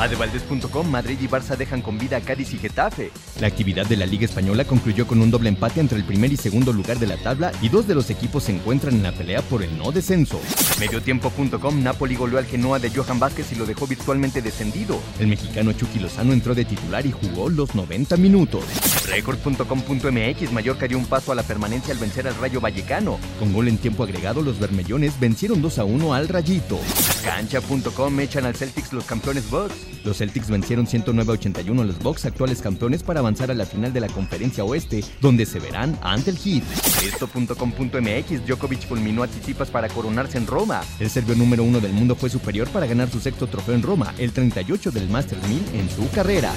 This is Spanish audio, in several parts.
Adevaldez.com, Madrid y Barça dejan con vida a Cádiz y Getafe. La actividad de la Liga Española concluyó con un doble empate entre el primer y segundo lugar de la tabla y dos de los equipos se encuentran en la pelea por el no descenso. Mediotiempo.com, Napoli goleó al Genoa de Johan Vázquez y lo dejó virtualmente descendido. El mexicano Chucky Lozano entró de titular y jugó los 90 minutos. Record.com.mx, Mallorca dio un paso a la permanencia al vencer al Rayo Vallecano. Con gol en tiempo agregado, los bermellones vencieron 2 a 1 al Rayito. Cancha.com echan al Celtics los campeones Bucks. Los Celtics vencieron 109 a 81 a los Bucks, actuales campeones, para avanzar a la final de la Conferencia Oeste, donde se verán ante el Heat. Esto.com.mx, Djokovic fulminó a Tsitsipas para coronarse en Roma. El serbio número uno del mundo fue superior para ganar su sexto trofeo en Roma, el 38 del Masters 1000 en su carrera.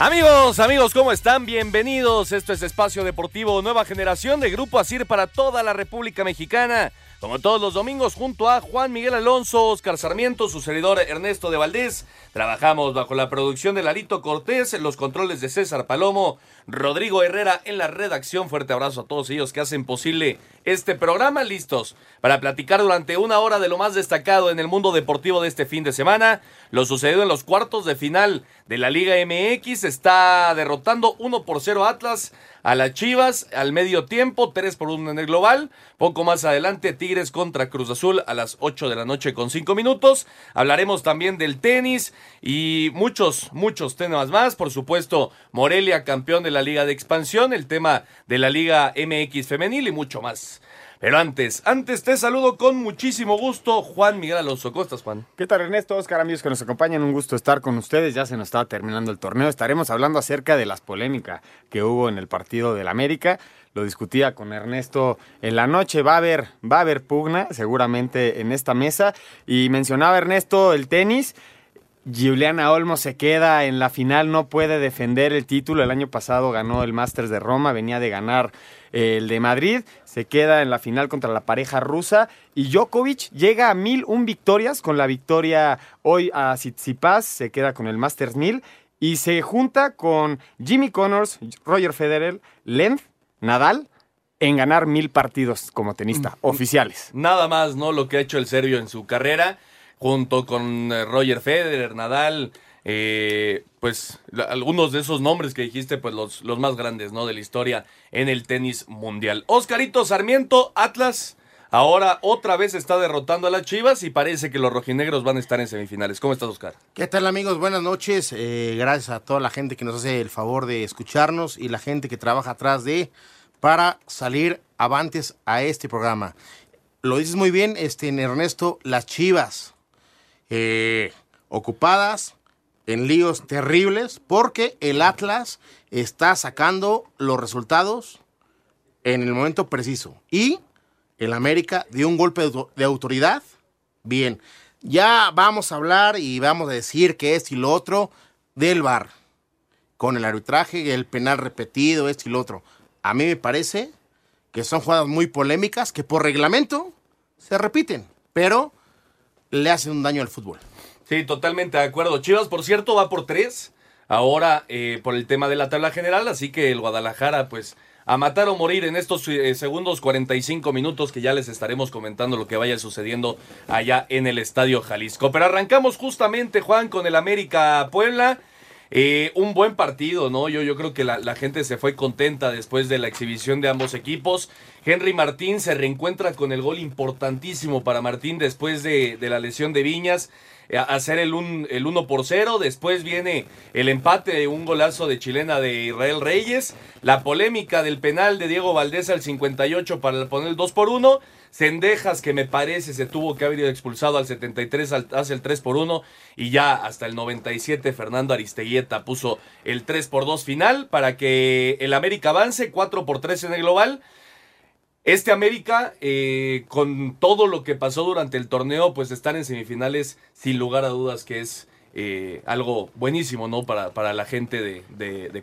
Amigos, amigos, ¿cómo están? Bienvenidos. Esto es Espacio Deportivo Nueva Generación de Grupo Asir para toda la República Mexicana. Como todos los domingos, junto a Juan Miguel Alonso, Oscar Sarmiento, su servidor Ernesto de Valdés, trabajamos bajo la producción de Larito Cortés, los controles de César Palomo, Rodrigo Herrera en la redacción. Fuerte abrazo a todos ellos que hacen posible este programa. Listos para platicar durante una hora de lo más destacado en el mundo deportivo de este fin de semana. Lo sucedido en los cuartos de final de la Liga MX. Está derrotando 1 por 0 Atlas a las Chivas al medio tiempo, 3 por 1 en el global. Poco más adelante, Tigres contra Cruz Azul a las 8 de la noche con 5 minutos. Hablaremos también del tenis y muchos, muchos temas más. Por supuesto, Morelia, campeón de la Liga de Expansión, el tema de la Liga MX femenil y mucho más. Pero antes, antes te saludo con muchísimo gusto, Juan Miguel Alonso. ¿Cómo estás, Juan? ¿Qué tal, Ernesto? Oscar, amigos que nos acompañan, un gusto estar con ustedes. Ya se nos estaba terminando el torneo. Estaremos hablando acerca de las polémicas que hubo en el partido del América. Lo discutía con Ernesto en la noche. Va a haber, va a haber pugna, seguramente, en esta mesa. Y mencionaba Ernesto el tenis. Giuliana Olmo se queda en la final, no puede defender el título. El año pasado ganó el Masters de Roma, venía de ganar eh, el de Madrid, se queda en la final contra la pareja rusa y Djokovic llega a mil un victorias con la victoria hoy a Tsitsipas, se queda con el Masters 1000 y se junta con Jimmy Connors, Roger Federer, Lenz, Nadal en ganar mil partidos como tenista Mm, oficiales. Nada más, ¿no? Lo que ha hecho el serbio en su carrera, junto con eh, Roger Federer, Nadal, eh, pues algunos de esos nombres que dijiste, pues los, los más grandes, ¿no? De la historia en el tenis mundial. Oscarito Sarmiento, Atlas, ahora otra vez está derrotando a las Chivas y parece que los rojinegros van a estar en semifinales. ¿Cómo estás, Oscar? ¿Qué tal amigos? Buenas noches. Eh, gracias a toda la gente que nos hace el favor de escucharnos y la gente que trabaja atrás de para salir avantes a este programa. Lo dices muy bien, este, Ernesto, las chivas eh, ocupadas en líos terribles porque el Atlas está sacando los resultados en el momento preciso. Y el América dio un golpe de auto- de autoridad. Bien, ya vamos a hablar y vamos a decir que esto y lo otro del VAR. Con el arbitraje, el penal repetido, esto y lo otro. A mí me parece que son jugadas muy polémicas que por reglamento se repiten, pero le hacen un daño al fútbol. Sí, totalmente de acuerdo. Chivas, por cierto, va por tres. Ahora, eh, por el tema de la tabla general, así que el Guadalajara, pues, a matar o morir en estos eh, segundos 45 minutos que ya les estaremos comentando lo que vaya sucediendo allá en el Estadio Jalisco. Pero arrancamos justamente, Juan, con el América Puebla. Eh, un buen partido, ¿no? Yo, yo creo que la, gente se fue contenta después de la exhibición de ambos equipos. Henry Martín se reencuentra con el gol importantísimo para Martín después de, de la lesión de Viñas. eh, Hacer el, un, el 1 por 0. Después viene el empate, un golazo de chilena de Israel Reyes. La polémica del penal de Diego Valdés al 58 para poner el 2 por 1. Cendejas, que me parece se tuvo que haber ido expulsado al 73, al- hace el 3 por 1. Y ya hasta el 97, Fernando Aristeguieta puso el 3 por 2 final para que el América avance 4 por 3 en el global. Este América, eh, con todo lo que pasó durante el torneo, pues estar en semifinales, sin lugar a dudas que es eh, algo buenísimo, ¿no? Para, para la gente de, de.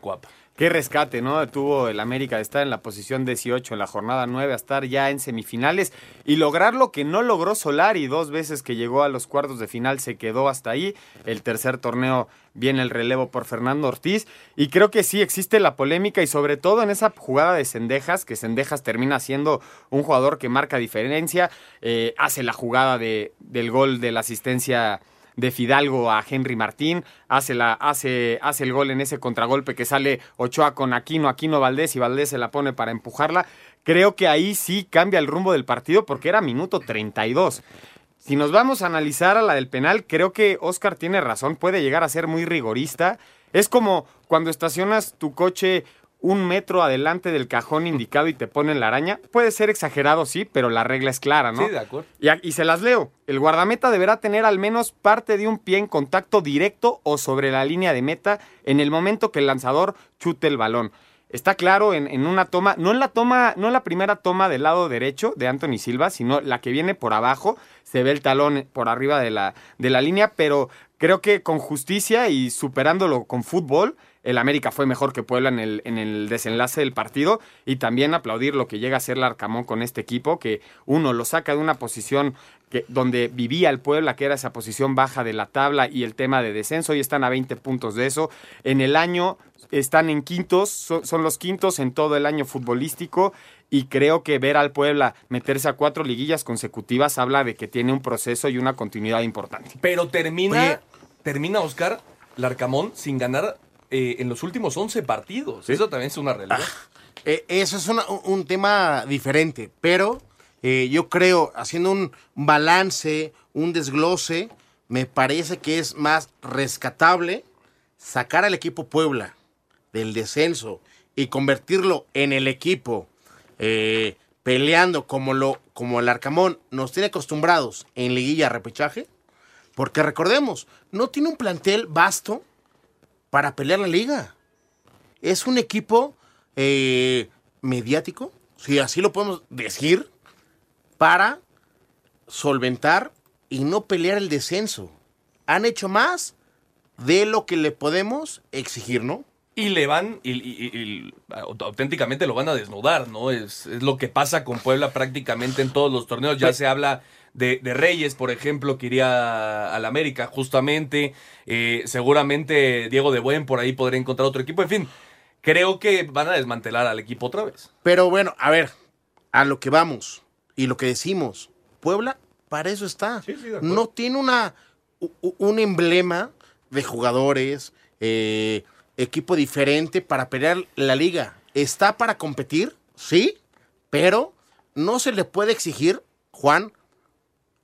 Qué rescate, ¿no? Tuvo el América de estar en la posición 18 en la jornada 9 a estar ya en semifinales y lograr lo que no logró Solari. Dos veces que llegó a los cuartos de final se quedó hasta ahí. El tercer torneo viene el relevo por Fernando Ortiz. Y creo que sí existe la polémica y sobre todo en esa jugada de Cendejas, que Cendejas termina siendo un jugador que marca diferencia. Eh, hace la jugada de, del gol de la asistencia de Fidalgo a Henry Martín, hace, la, hace, hace el gol en ese contragolpe que sale Ochoa con Aquino, Aquino Valdés y Valdés se la pone para empujarla. Creo que ahí sí cambia el rumbo del partido porque era minuto 32. Si nos vamos a analizar a la del penal, creo que Oscar tiene razón, puede llegar a ser muy rigorista. Es como cuando estacionas tu coche un metro adelante del cajón indicado y te ponen la araña. Puede ser exagerado, sí, pero la regla es clara, ¿no? Sí, de acuerdo. Y, y, se las leo. El guardameta deberá tener al menos parte de un pie en contacto directo o sobre la línea de meta en el momento que el lanzador chute el balón. Está claro en, en, una toma, no en la toma, no en la primera toma del lado derecho de Anthony Silva, sino la que viene por abajo, se ve el talón por arriba de la, de la línea, pero creo que con justicia y superándolo con fútbol, el América fue mejor que Puebla en el, en el desenlace del partido y también aplaudir lo que llega a ser Larcamón con este equipo, que uno lo saca de una posición que, donde vivía el Puebla, que era esa posición baja de la tabla y el tema de descenso, y están a 20 puntos de eso. En el año están en quintos, son, son los quintos en todo el año futbolístico y creo que ver al Puebla meterse a cuatro liguillas consecutivas habla de que tiene un proceso y una continuidad importante. Pero termina, Oye. termina Oscar Larcamón sin ganar eh, en los últimos 11 partidos. ¿Sí? Eso también es una realidad. Ah, eh, eso es una, un tema diferente, pero eh, yo creo, haciendo un balance, un desglose, me parece que es más rescatable sacar al equipo Puebla del descenso y convertirlo en el equipo eh, peleando como, lo, como el Arcamón nos tiene acostumbrados en liguilla repechaje, porque recordemos, no tiene un plantel vasto para pelear la liga. Es un equipo eh, mediático, si así lo podemos decir, para solventar y no pelear el descenso. Han hecho más de lo que le podemos exigir, ¿no? Y le van, y, y, y, auténticamente lo van a desnudar, ¿no? Es, es, lo que pasa con Puebla prácticamente en todos los torneos. Ya se habla de, de Reyes, por ejemplo, que iría al América, justamente. Eh, seguramente Diego de Buen por ahí podría encontrar otro equipo. En fin, creo que van a desmantelar al equipo otra vez. Pero bueno, a ver, a lo que vamos y lo que decimos. Puebla, para eso está. Sí, sí, no tiene una, un emblema de jugadores. Eh, equipo diferente para pelear la liga. Está para competir, sí, pero no se le puede exigir, Juan,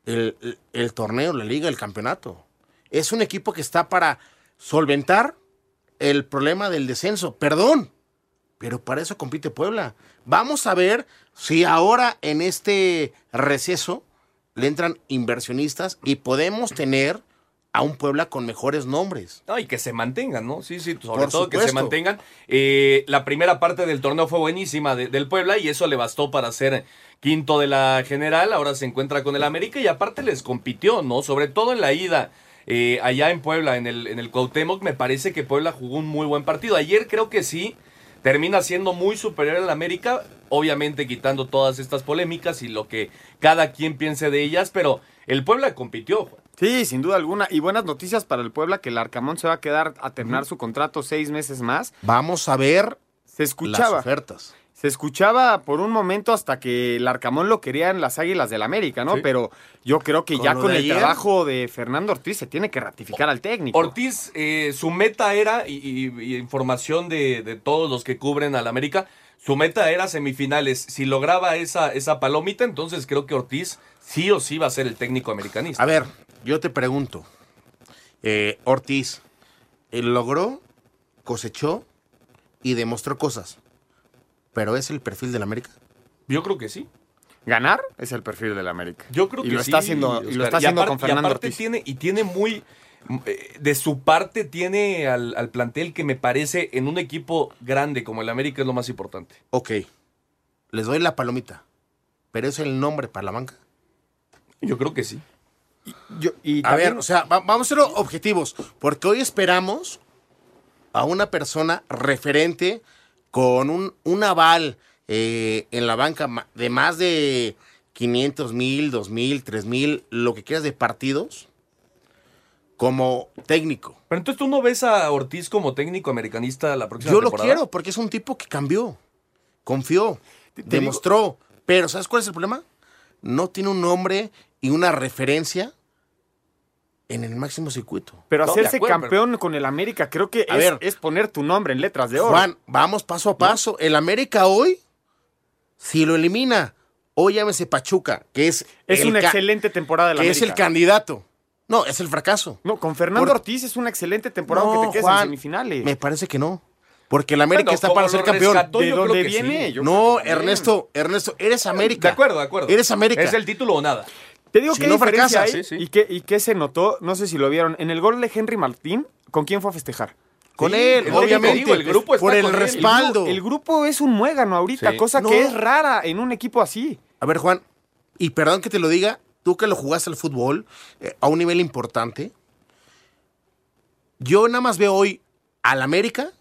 el, torneo, la liga, el campeonato. Es un equipo que está para solventar el problema del descenso. Perdón, pero para eso compite Puebla. Vamos a ver si ahora en este receso le entran inversionistas y podemos tener a un Puebla con mejores nombres. No, y que se mantengan, ¿no? Sí, sí, sobre Por todo supuesto. que se mantengan. Eh, la primera parte del torneo fue buenísima de, del Puebla y eso le bastó para ser quinto de la general. Ahora se encuentra con el América y aparte les compitió, ¿no? Sobre todo en la ida. Eh, allá en Puebla, en el, en el Cuauhtémoc, me parece que Puebla jugó un muy buen partido. Ayer creo que sí, termina siendo muy superior al América, obviamente quitando todas estas polémicas y lo que cada quien piense de ellas, pero el Puebla compitió. Sí, sin duda alguna. Y buenas noticias para el Puebla, que el Arcamón se va a quedar a terminar uh -huh. su contrato seis meses más. Vamos a ver se escuchaba, las ofertas. Se escuchaba por un momento hasta que el Arcamón lo quería en las Águilas del América, ¿no? Sí. Pero yo creo que con ya con el ayer, trabajo de Fernando Ortiz se tiene que ratificar al técnico. Ortiz, eh, su meta era, y, y, y información de, de, todos los que cubren al América, su meta era semifinales. Si lograba esa, esa palomita, entonces creo que Ortiz sí o sí va a ser el técnico americanista. A ver, yo te pregunto, eh, Ortiz, él logró, cosechó y demostró cosas, pero ¿es el perfil del América? Yo creo que sí. Ganar es el perfil del América. Yo creo y que lo sí. Está haciendo, y lo está haciendo aparte, con Fernando y aparte Ortiz. Tiene, y tiene muy... eh, De su parte tiene al, al plantel que me parece en un equipo grande como el América es lo más importante. Ok, les doy la palomita, pero ¿es el nombre para la banca? Yo creo que sí. Yo- y A ver, o sea, va- vamos a ser objetivos, porque hoy esperamos a una persona referente con un, un aval eh, en la banca de más de 500 mil, 2 mil, 3 mil, lo que quieras de partidos, como técnico. Pero entonces tú no ves a Ortiz como técnico americanista la próxima Yo lo quiero porque es un tipo que cambió, confió, Te- te demostró. Pero ¿sabes cuál es el problema? No tiene un nombre y una referencia en el máximo circuito. Pero No, hacerse acuerdo, campeón con el América creo que es, ver. es poner tu nombre en letras de oro. Juan, vamos paso a paso. El América hoy, si lo elimina, hoy llámese Pachuca, que es, es una excelente temporada de la que América. es el candidato. No, es el fracaso. No, con Fernando Por- Ortiz es una excelente temporada No, aunque te quedes Juan, en semifinales. Me parece que no. Porque el América Bueno, está para ser campeón. rescató, ¿De dónde que viene? sí. No, que. Ernesto, Ernesto, eres América. De acuerdo, de acuerdo. Eres América. Es el título o nada. Te digo Si que no diferencia fracasa, hay sí, sí. y qué y qué se notó, no sé si lo vieron, en el gol de Henry Martín, ¿con quién fue a festejar? Con Sí, él, obviamente. digo, el grupo está por el con él. respaldo. El grupo es un muégano ahorita, Sí. cosa No. que es rara en un equipo así. A ver, Juan, y perdón que te lo diga, tú que lo jugaste al fútbol eh, a un nivel importante, yo nada más veo hoy al América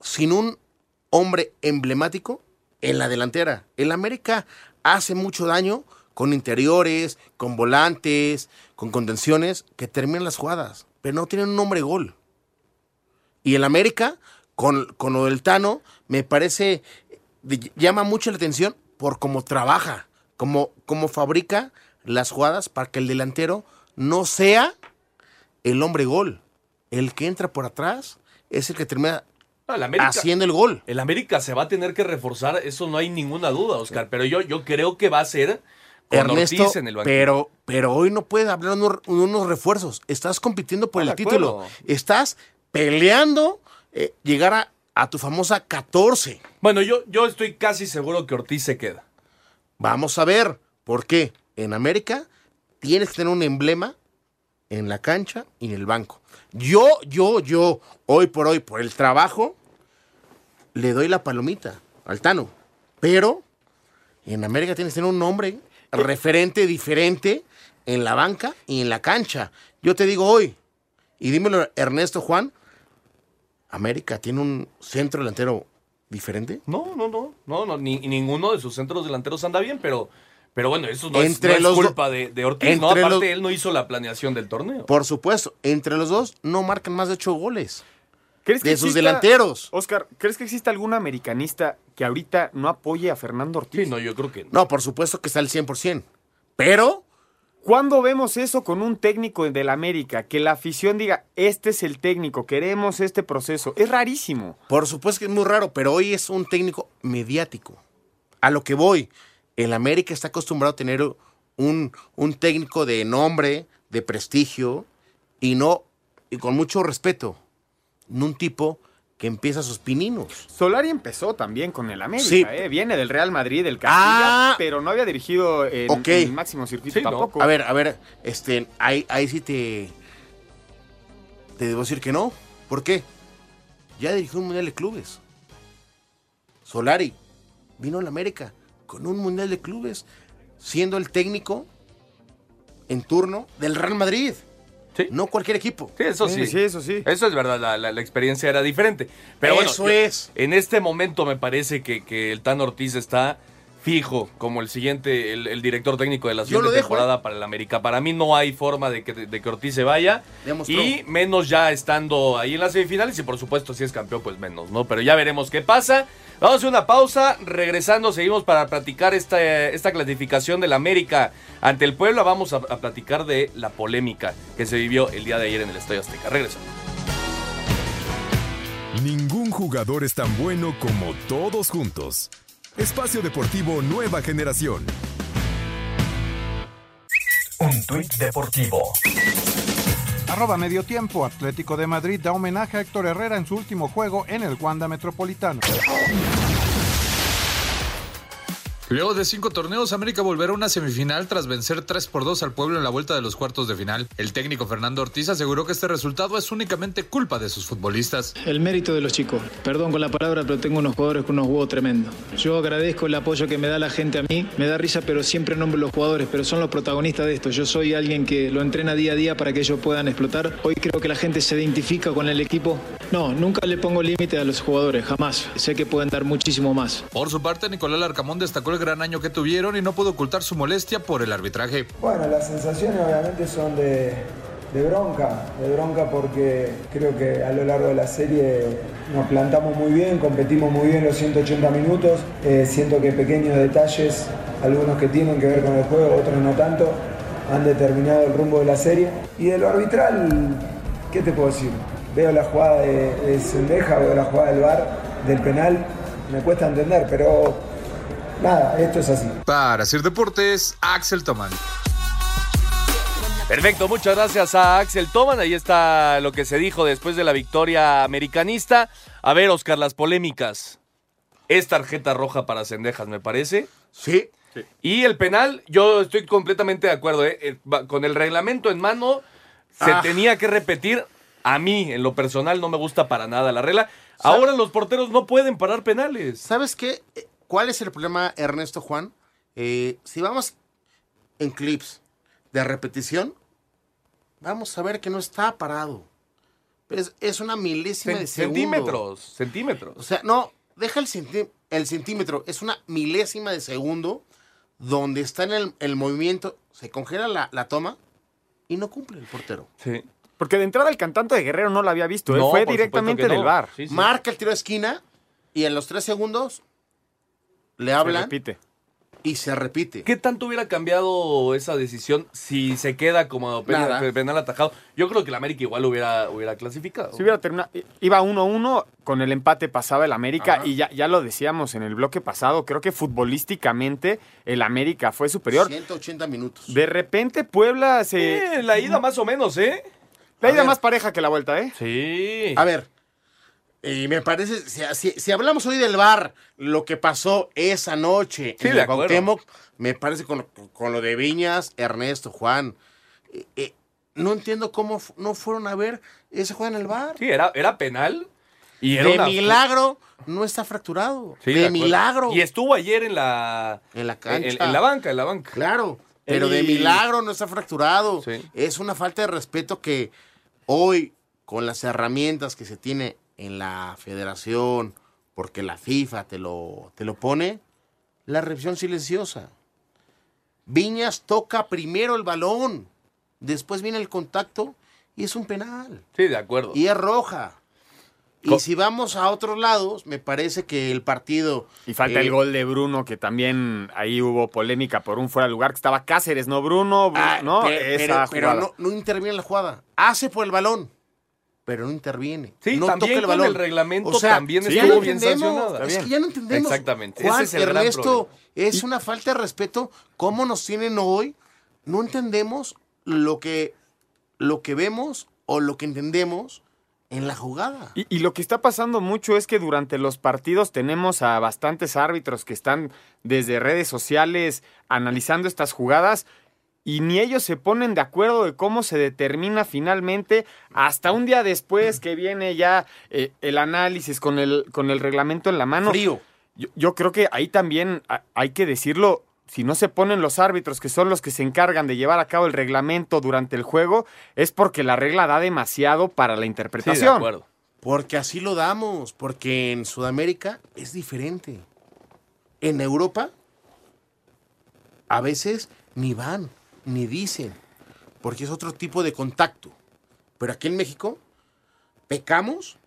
sin un hombre emblemático en la delantera. El América hace mucho daño con interiores, con volantes, con contenciones que terminan las jugadas, pero no tienen un hombre gol. Y el América, con, con lo del Tano, me parece, llama mucho la atención por cómo trabaja, cómo, cómo fabrica las jugadas para que el delantero no sea el hombre gol. El que entra por atrás es el que termina No, el América, haciendo el gol. el América se va a tener que reforzar, eso no hay ninguna duda, Oscar. Pero yo, yo creo que va a ser Ernesto, Ortiz en el pero, pero hoy no puedes hablar de unos, unos refuerzos. Estás compitiendo por Ah, el título. acuerdo. Estás peleando eh, llegar a, a tu famosa 14. Bueno, yo, yo estoy casi seguro que Ortiz se queda. Vamos a ver por qué. En América tienes que tener un emblema en la cancha y en el banco. Yo, yo, yo, hoy por hoy, por el trabajo, le doy la palomita al Tano. Pero en América tienes que tener un nombre referente diferente en la banca y en la cancha. Yo te digo hoy, y dímelo Ernesto Juan, América tiene un centro delantero diferente. No, no, no, no, no ni, ninguno de sus centros delanteros anda bien, pero, pero bueno, eso no, Entre es, no los es do- culpa de, de Ortiz, ¿no? Aparte, los- él no hizo la planeación del torneo. Por supuesto, entre los dos no marcan más de ocho goles. ¿Crees De sus exista- delanteros. Oscar, ¿crees que existe algún americanista que ahorita no apoye a Fernando Ortiz? Sí, no, yo creo que no. No, por supuesto que está al 100%. Pero ¿Cuándo vemos eso con un técnico del América? Que la afición diga, este es el técnico, queremos este proceso. Es rarísimo. Por supuesto que es muy raro, pero hoy es un técnico mediático. A lo que voy, el América está acostumbrado a tener un, un técnico de nombre, de prestigio, y no, y con mucho respeto, un tipo que empieza sus pininos. Solari empezó también con el América, Sí. ¿eh? Viene del Real Madrid, del Castilla, Ah. pero no había dirigido en, el máximo circuito Sí, ¿no? tampoco. A ver, a ver, este, ahí, ahí sí te, te debo decir que no. ¿Por qué? Ya dirigió un mundial de clubes. Solari vino a la América con un mundial de clubes, siendo el técnico en turno del Real Madrid. Sí. No cualquier equipo. Sí, eso sí. Sí, sí, eso sí. Eso es verdad, la, la- la experiencia era diferente. Pero Eso es. En este momento me parece que, que el Tan Ortiz está fijo como el siguiente, el, el director técnico de la siguiente dejo, temporada para el América. Para mí no hay forma de que, de que Ortiz se vaya. Demostró. Y menos ya estando ahí en las semifinales. Y por supuesto, si es campeón, pues menos, ¿no? Pero ya veremos qué pasa. Vamos a hacer una pausa. Regresando, seguimos para platicar esta, esta clasificación del América ante el Puebla. Vamos a, a platicar de la polémica que se vivió el día de ayer en el Estadio Azteca. Regresamos. Ningún jugador es tan bueno como todos juntos. Espacio Deportivo Nueva Generación. Un tuit deportivo. Arroba medio tiempo. Atlético de Madrid da homenaje a Héctor Herrera en su último juego en el Wanda Metropolitano. Luego de cinco torneos, América volverá a una semifinal tras vencer 3 por 2 al pueblo en la vuelta de los cuartos de final. El técnico Fernando Ortiz aseguró que este resultado es únicamente culpa de sus futbolistas. El mérito de los chicos. Perdón con la palabra, pero tengo unos jugadores con unos huevos tremendos. Yo agradezco el apoyo que me da la gente a mí. Me da risa, pero siempre nombro los jugadores, pero son los protagonistas de esto. Yo soy alguien que lo entrena día a día para que ellos puedan explotar. Hoy creo que la gente se identifica con el equipo. No, nunca le pongo límite a los jugadores, jamás. Sé que pueden dar muchísimo más. Por su parte, Nicolás Larcamón destacó el gran año que tuvieron y no pudo ocultar su molestia por el arbitraje. Bueno, las sensaciones obviamente son de, bronca, de bronca porque creo que a lo largo de la serie nos plantamos muy bien, competimos muy bien los 180 minutos, eh, siento que pequeños detalles, algunos que tienen que ver con el juego, otros no tanto, han determinado el rumbo de la serie. Y de lo arbitral, ¿qué te puedo decir? Veo la jugada de, de Sendeja, veo la jugada del VAR, del penal, me cuesta entender, pero nada, esto es así. Para hacer deportes, Axel Tomán. Perfecto, muchas gracias a Axel Toman. Ahí está lo que se dijo después de la victoria americanista. A ver, Oscar, las polémicas. Es tarjeta roja para Cendejas, me parece. Sí. Y el penal, yo estoy completamente de acuerdo. ¿eh? Con el reglamento en mano, se Ah. tenía que repetir. A mí, en lo personal, no me gusta para nada la regla. Ahora los porteros no pueden parar penales. ¿Sabes qué? ¿Cuál es el problema, Ernesto Juan? Eh, si vamos en clips de repetición, vamos a ver que no está parado. Es, es una milésima de segundo. centímetros, centímetros. O sea, no, deja el, el centímetro. Es una milésima de segundo donde está en el, el movimiento, se congela la, la toma y no cumple el portero. Sí. Porque de entrada el cantante de Guerrero no lo había visto, ¿eh? No, fue directamente del no. bar. Sí, sí. Marca el tiro de esquina y en los tres segundos le Se hablan repite. y se repite. ¿Qué tanto hubiera cambiado esa decisión si se queda como penal, atajado? Yo creo que el América igual hubiera, hubiera clasificado. Si hubiera terminado, iba 1-1, con el empate pasaba el América Ajá. y ya, ya lo decíamos en el bloque pasado, creo que futbolísticamente el América fue superior. 180 minutos. De repente Puebla se... Eh, la ida más o menos, ¿eh? La A ida ver. más pareja que la vuelta, ¿eh? Sí. A ver, y me parece, si, si- hablamos hoy del bar, lo que pasó esa noche Sí, en el. Cuauhtémoc, me parece con, lo- con lo de Viñas, Ernesto, Juan. eh, eh, no entiendo cómo no fueron a ver ese juego en el bar. Sí, era, era penal. Y era de una- milagro no está fracturado. Sí, de, milagro. Y estuvo ayer en la, En la cancha. en, en la banca, en la banca. Claro, pero de milagro no está fracturado. Sí. Es una falta de respeto que hoy, con las herramientas que se tiene en la federación, porque la FIFA te lo, te lo pone, la revisión silenciosa. Viñas toca primero el balón, después viene el contacto y es un penal. Sí, de acuerdo. Y es roja. Y si vamos a otros lados, me parece que el partido... Y falta eh, el gol de Bruno, que también ahí hubo polémica por un fuera de lugar, que estaba Cáceres, no Bruno, Bru- Ah, no, pero, esa pero- pero jugada. no, no interviene en la jugada. Hace por el balón, pero no interviene. Sí, no también toca el con balón. el reglamento O sea, también ya estuvo no bien entendemos, sancionada. Es que ya no entendemos. Exactamente, Juan, ese es el gran Ernesto, es una falta de respeto. ¿Cómo nos tienen hoy? No entendemos lo que, lo que vemos o lo que entendemos en la jugada. Y, y lo que está pasando mucho es que durante los partidos tenemos a bastantes árbitros que están desde redes sociales analizando estas jugadas y ni ellos se ponen de acuerdo de cómo se determina finalmente hasta un día después que viene ya eh, el análisis con el, con el reglamento en la mano. Frío. Yo, yo creo que ahí también ha- hay que decirlo. Si no se ponen los árbitros, que son los que se encargan de llevar a cabo el reglamento durante el juego, es porque la regla da demasiado para la Sí, de interpretación. acuerdo. Porque así lo damos, porque en Sudamérica es diferente. En Europa, a veces ni van, ni dicen, porque es otro tipo de contacto. Pero aquí en México, pecamos,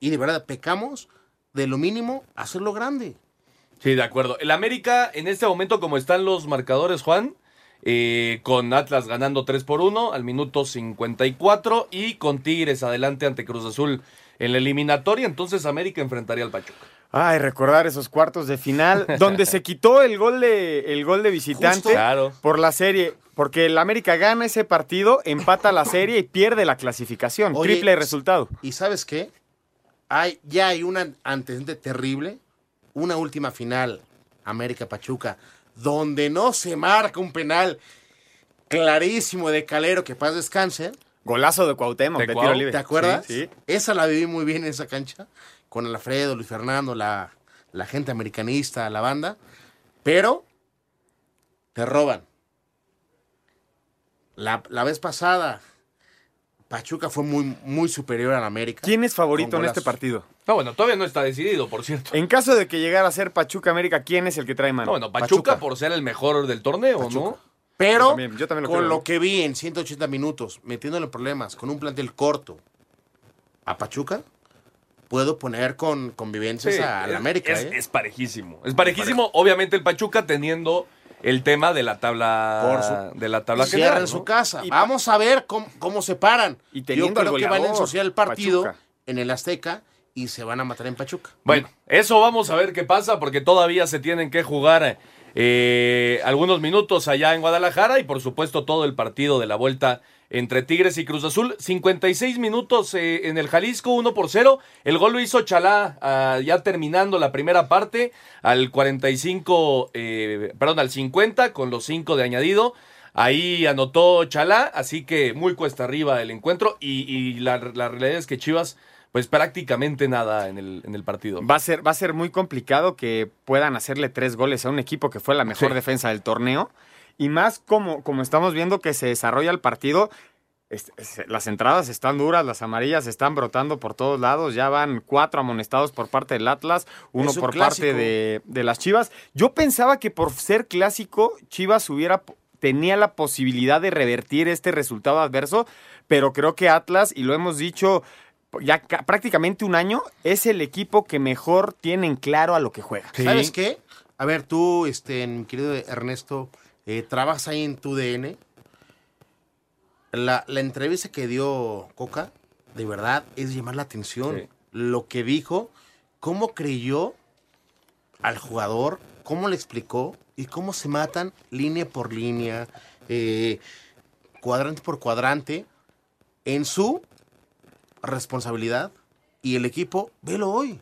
y de verdad pecamos, de lo mínimo hacerlo grande. Sí, de acuerdo. El América, en este momento, como están los marcadores, Juan, eh, con Atlas ganando 3 por 1 al minuto 54 y con Tigres adelante ante Cruz Azul en la eliminatoria, entonces América enfrentaría al Pachuca. Ay, recordar esos cuartos de final donde se quitó el gol de el gol de visitante Justo. Por la serie, porque el América gana ese partido, empata la serie y pierde la clasificación, Oye, triple resultado. ¿Y sabes qué? Hay, ya hay un an- antecedente terrible, una última final América Pachuca, donde no se marca un penal clarísimo de Calero, que paz descanse. Golazo de Cuauhtémoc, De de, Cuau. tiro libre. ¿Te acuerdas? Sí, sí. Esa la viví muy bien en esa cancha, con Alfredo, Luis Fernando, la, la gente americanista, la banda. Pero te roban. La, la vez pasada, Pachuca fue muy, muy superior al América. ¿Quién es favorito en este partido? No, bueno, todavía no está decidido, por cierto. En caso de que llegara a ser Pachuca América, ¿quién es el que trae mano? No, bueno, Pachuca, Pachuca. por ser el mejor del torneo, ¿no? Pero Yo también- yo también lo con creo, lo que vi en 180 minutos, metiéndole problemas, con un plantel corto a Pachuca, puedo poner con convivencias Sí, a la es- América. Es, ¿eh? es parejísimo. Es parejísimo, obviamente, el Pachuca teniendo el tema de la tabla Por su- de la tabla en su ¿no? casa. Y- Vamos a ver cómo, cómo se paran. Y Yo creo que van a ensuciar el partido Pachuca. en el Azteca y se van a matar en Pachuca. Bueno, eso vamos a ver qué pasa porque todavía se tienen que jugar eh, algunos minutos allá en Guadalajara y por supuesto todo el partido de la vuelta entre Tigres y Cruz Azul. 56 minutos eh, en el Jalisco, 1 por 0. El gol lo hizo Chalá ah, ya terminando la primera parte al 45, eh, perdón, al 50 con los 5 de añadido. Ahí anotó Chalá, así que muy cuesta arriba el encuentro y, y la, la realidad es que Chivas pues prácticamente nada en el, en el partido. Va a, ser, va a ser muy complicado que puedan hacerle tres goles a un equipo que fue la mejor Sí. defensa del torneo. Y más como, como estamos viendo que se desarrolla el partido, es- es- las entradas están duras, las amarillas están brotando por todos lados. Ya van cuatro amonestados por parte del Atlas, uno un por clásico. parte de, de las Chivas. Yo pensaba que por ser clásico, Chivas hubiera tenía la posibilidad de revertir este resultado adverso, pero creo que Atlas, y lo hemos dicho ya ca- prácticamente un año, es el equipo que mejor tiene en claro a lo que juega. ¿Sabes qué? A ver, tú, este, mi querido Ernesto, eh, trabajas ahí en tu DN. La, la entrevista que dio Coca, de verdad, es llamar la atención. Sí. Lo que dijo, cómo creyó al jugador, cómo le explicó y cómo se matan línea por línea, eh, cuadrante por cuadrante, en su responsabilidad. Y el equipo, velo hoy.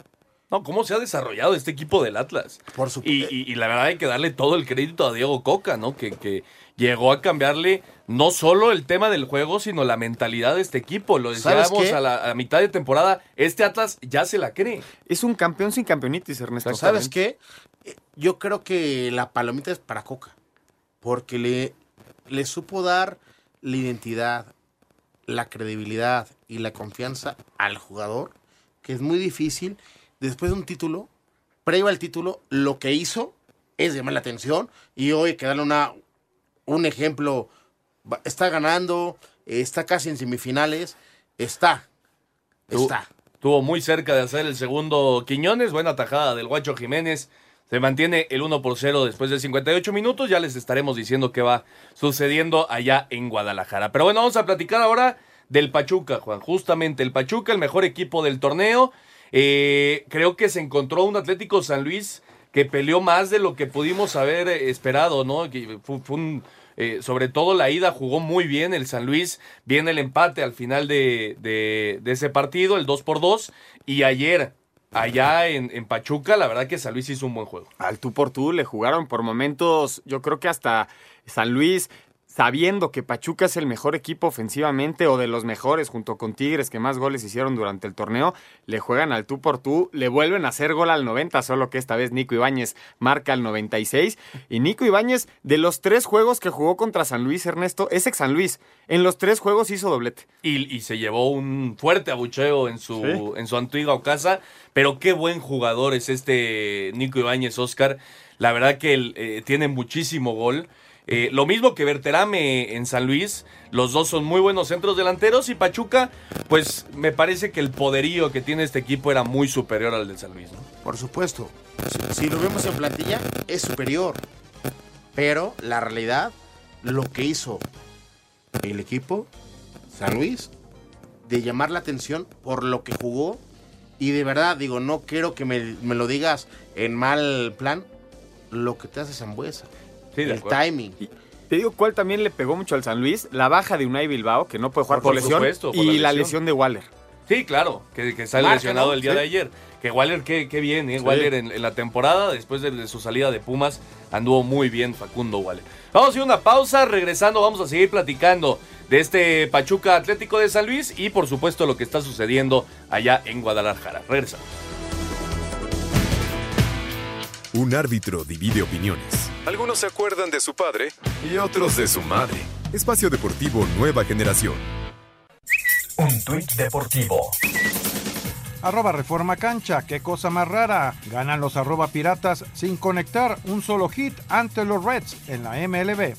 No, cómo se ha desarrollado este equipo del Atlas. Por su Y, y- y la verdad hay que darle todo el crédito a Diego Coca, ¿no? Que, que llegó a cambiarle no solo el tema del juego, sino la mentalidad de este equipo. Lo ¿Sabes decíamos a la a mitad de temporada, este Atlas ya se la cree. Es un campeón sin campeonitis, Ernesto. ¿Sabes qué? Eh, Yo creo que la palomita es para Coca. Porque le, le supo dar la identidad, la credibilidad y la confianza al jugador, que es muy difícil. Después de un título, previo al título, lo que hizo es llamar la atención. Y hoy hay que darle una, un ejemplo. Está ganando, está casi en semifinales. Está. Está. Estuvo muy cerca de hacer el segundo Quiñones, buena tajada del Guacho Jiménez. Se mantiene el 1 por 0 después de 58 minutos. Ya les estaremos diciendo qué va sucediendo allá en Guadalajara. Pero bueno, vamos a platicar ahora del Pachuca, Juan. Justamente el Pachuca, el mejor equipo del torneo. Eh, creo que se encontró un Atlético San Luis que peleó más de lo que pudimos haber eh, esperado, ¿no? Eh, sobre todo la ida jugó muy bien el San Luis, viene el empate al final de, ese partido, el 2 por 2 y ayer, allá en Pachuca, la verdad que San Luis hizo un buen juego. Al tú por tú le jugaron por momentos, yo creo que hasta San Luis, sabiendo que Pachuca es el mejor equipo ofensivamente o de los mejores junto con Tigres que más goles hicieron durante el torneo, le juegan al tú por tú, le vuelven a hacer gol al 90, solo que esta vez Nico Ibáñez marca al 96 y Nico Ibáñez de los tres juegos que jugó contra San Luis Ernesto, es ex San Luis, en los tres juegos hizo doblete. Y, y se llevó un fuerte abucheo en su, Sí. en su antigua casa. Pero qué buen jugador es este Nico Ibáñez Oscar. La verdad que él, eh, tiene muchísimo gol. Eh, lo mismo que Berterame en San Luis. Los dos son muy buenos centros delanteros. Y Pachuca, pues me parece que el poderío que tiene este equipo era muy superior al de San Luis. ¿no? Por supuesto. Si, lo vemos en plantilla, es superior. Pero la realidad, lo que hizo el equipo, San Luis, de llamar la atención por lo que jugó. Y de verdad, digo, no quiero que me, me lo digas en mal plan. Lo que te hace Zambuesa. Sí, de el acuerdo. timing. Te digo cuál también le pegó mucho al San Luis, la baja de Unai Bilbao, que no puede jugar Por por, lesión, supuesto, por y la la lesión. lesión de Waller. Sí, claro, que, que sale Marca, lesionado ¿no? el día Sí. de ayer. Que Waller, qué, qué bien, ¿eh? Sí. Waller en, en la temporada, después de, de su salida de Pumas, anduvo muy bien Facundo Waller. Vamos a hacer una pausa, regresando vamos a seguir platicando de este Pachuca Atlético de San Luis y por supuesto lo que está sucediendo allá en Guadalajara. Regresamos. Un árbitro divide opiniones. Algunos se acuerdan de su padre y otros de su madre. Espacio Deportivo Nueva Generación. Un tuit deportivo. Arroba Reforma Cancha, qué cosa más rara. Ganan los arroba piratas sin conectar un solo hit ante los Reds en la MLB.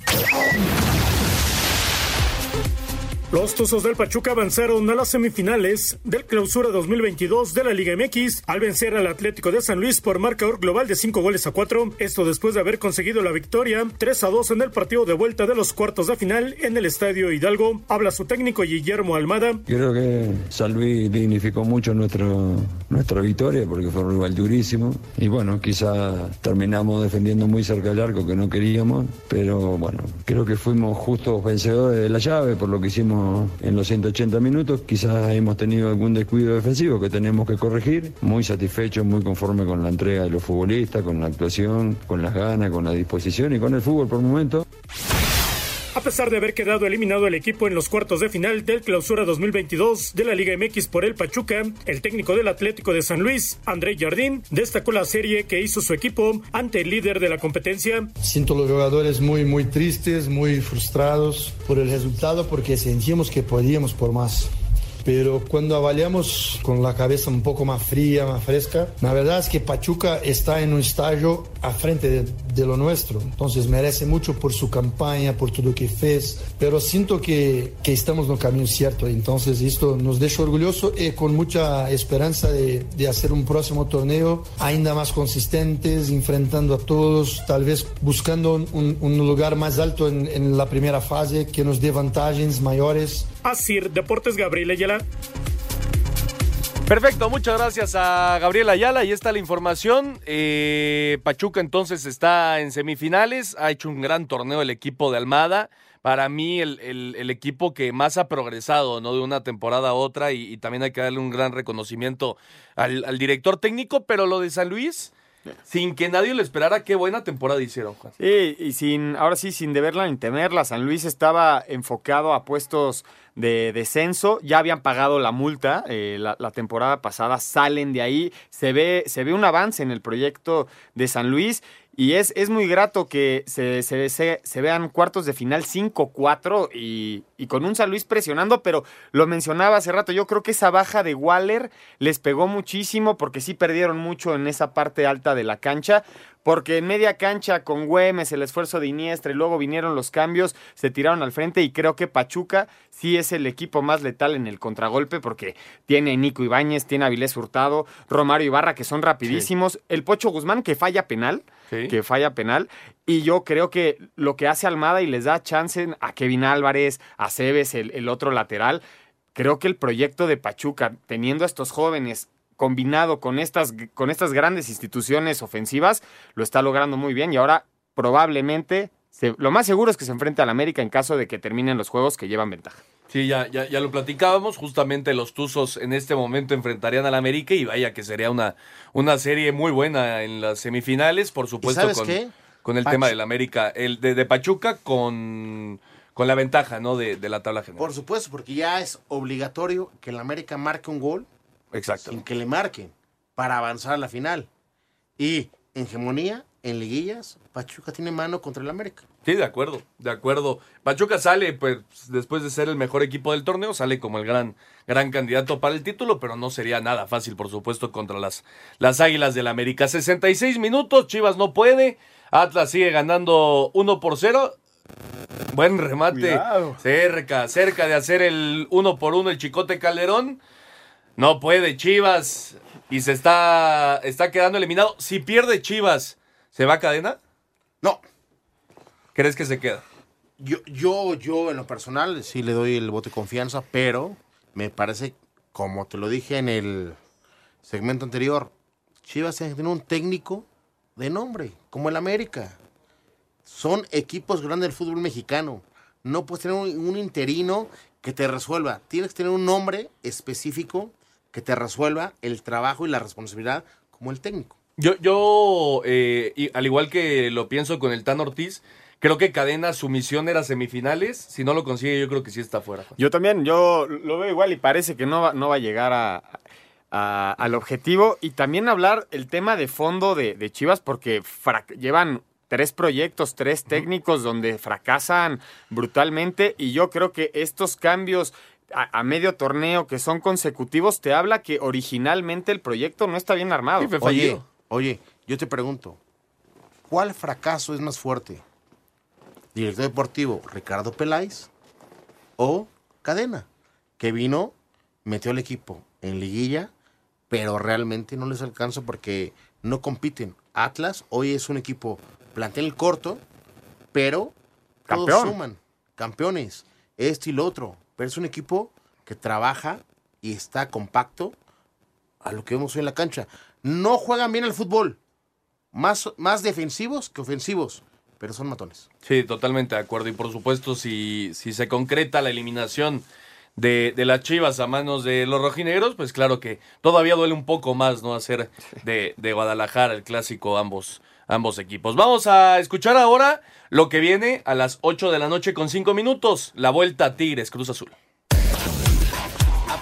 Los Tuzos del Pachuca avanzaron a las semifinales del Clausura 2022 de la Liga MX al vencer al Atlético de San Luis por marcador global de 5 goles a 4. Esto después de haber conseguido la victoria 3 a 2 en el partido de vuelta de los cuartos de final en el Estadio Hidalgo. Habla su técnico Guillermo Almada. Creo que San Luis dignificó mucho nuestro, nuestra victoria porque fue un rival durísimo. Y bueno, quizá terminamos defendiendo muy cerca del arco que no queríamos, pero bueno, creo que fuimos justos vencedores de la llave por lo que hicimos en los 180 minutos. Quizás hemos tenido algún descuido defensivo que tenemos que corregir. Muy satisfecho, muy conforme con la entrega de los futbolistas, con la actuación, con las ganas, con la disposición y con el fútbol por momento. A pesar de haber quedado eliminado el equipo en los cuartos de final del Clausura 2022 de la Liga MX por el Pachuca, el técnico del Atlético de San Luis, André Jardín, destacó la serie que hizo su equipo ante el líder de la competencia. Siento los jugadores muy, muy tristes, muy frustrados por el resultado porque sentíamos que podíamos por más. Pero cuando avaliamos con la cabeza un poco más fría, más fresca, la verdad es que Pachuca está en un estallo a frente de, lo nuestro. Entonces merece mucho por su campaña, por todo lo que fez. Pero siento que, que estamos en el camino cierto. Entonces esto nos deja orgulloso y con mucha esperanza de, de hacer un próximo torneo ainda más consistentes, enfrentando a todos, tal vez buscando un, lugar más alto en, la primera fase que nos dé vantagens mayores. Asir Deportes Gabriel Ayala. Perfecto, muchas gracias a Gabriel Ayala. Y está la información. Eh, Pachuca entonces está en semifinales. Ha hecho un gran torneo el equipo de Almada. Para mí, el, el- equipo que más ha progresado, ¿no? De una temporada a otra. Y, también hay que darle un gran reconocimiento al director técnico. Pero lo de San Luis, sin que nadie lo esperara, qué buena temporada hicieron. Sí, y sin, ahora sí, sin deberla ni temerla, San Luis estaba enfocado a puestos de descenso, ya habían pagado la multa eh, la, la temporada pasada, salen de ahí, se ve, se ve un avance en el proyecto de San Luis y es, es muy grato que se, se, se- vean cuartos de final 5-4 y, y con un San Luis presionando, pero lo mencionaba hace rato, yo creo que esa baja de Waller les pegó muchísimo porque sí perdieron mucho en esa parte alta de la cancha, porque en media cancha con Güemes, el esfuerzo de Iniestra y luego vinieron los cambios, se tiraron al frente y creo que Pachuca sí es el equipo más letal en el contragolpe porque tiene Nico Ibáñez, tiene Avilés Hurtado, Romario Ibarra que son rapidísimos, el Pocho Guzmán que falla penal, Sí. que falla penal y yo creo que lo que hace Almada y les da chance a Kevin Álvarez, a Cebes, el, el otro lateral, creo que el proyecto de Pachuca, teniendo a estos jóvenes combinado con estas, con estas grandes instituciones ofensivas, lo está logrando muy bien y ahora probablemente, se- lo más seguro es que se enfrente al América en caso de que terminen los juegos que llevan ventaja. Sí, ya, ya, ya lo platicábamos. Justamente los Tuzos en este momento enfrentarían al América y vaya que sería una, una serie muy buena en las semifinales, por supuesto, sabes con, qué? con el Pach- tema del América, el de, de Pachuca con, con la ventaja, ¿no? De, de la tabla general. Por supuesto, porque ya es obligatorio que el América marque un gol Exacto. sin que le marquen para avanzar a la final. Y en hegemonía, en liguillas, Pachuca tiene mano contra el América. Sí, de acuerdo, de acuerdo. Pachuca sale, pues, después de ser el mejor equipo del torneo, sale como el gran, gran candidato para el título, pero no sería nada fácil, por supuesto, contra las, las Águilas del América. 66 minutos, Chivas no puede, Atlas sigue ganando 1 por 0. Buen remate, Cuidado. cerca, cerca de hacer el 1 por 1 el Chicote Calderón. No puede Chivas y se está, está quedando eliminado. Si pierde Chivas, ¿se va a cadena? No. ¿Crees que se queda? Yo, yo, yo en lo personal sí le doy el voto de confianza, pero me parece, como te lo dije en el segmento anterior, Chivas tiene que tener un técnico de nombre, como el América. Son equipos grandes del fútbol mexicano. No puedes tener un, un interino que te resuelva. Tienes que tener un nombre específico que te resuelva el trabajo y la responsabilidad como el técnico. Yo, yo eh, y al igual que lo pienso con el Tan Ortiz, creo que Cadena, su misión era semifinales. Si no lo consigue, yo creo que sí está fuera. Yo también, yo lo veo igual y parece que no va, no va a llegar a, a- al objetivo. Y también hablar el tema de fondo de, de Chivas, porque llevan tres proyectos, tres técnicos donde fracasan brutalmente. Y yo creo que estos cambios a, a medio torneo que son consecutivos te habla que originalmente el proyecto no está bien armado. Oye, oye, yo te pregunto, ¿cuál fracaso es más fuerte? ¿Director deportivo Ricardo Peláez o Cadena? Que vino, metió al equipo en liguilla, pero realmente no les alcanza porque no compiten. Atlas hoy es un equipo plantel corto, pero todos suman, campeones, esto y lo otro. Pero es un equipo que trabaja y está compacto a lo que vemos hoy en la cancha. No juegan bien el fútbol. Más, más defensivos que ofensivos, pero son matones. Sí, totalmente de acuerdo. Y por supuesto, si, si se concreta la eliminación de, de las Chivas a manos de los rojinegros, pues claro que todavía duele un poco más, ¿no? Hacer de, de Guadalajara el clásico ambos, ambos equipos. Vamos a escuchar ahora lo que viene a las 8 de la noche con 5 minutos. La vuelta Tigres, Cruz Azul.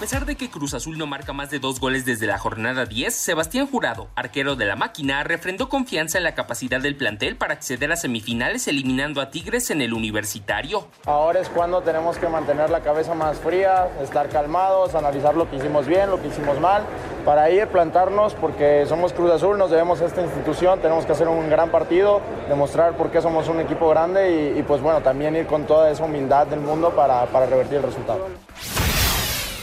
A pesar de que Cruz Azul no marca más de dos goles desde la jornada 10, Sebastián Jurado, arquero de la máquina, refrendó confianza en la capacidad del plantel para acceder a semifinales eliminando a Tigres en el universitario. Ahora es cuando tenemos que mantener la cabeza más fría, estar calmados, analizar lo que hicimos bien, lo que hicimos mal, para ir plantarnos porque somos Cruz Azul, nos debemos a esta institución, tenemos que hacer un gran partido, demostrar por qué somos un equipo grande y, pues bueno, también ir con toda esa humildad del mundo para revertir el resultado.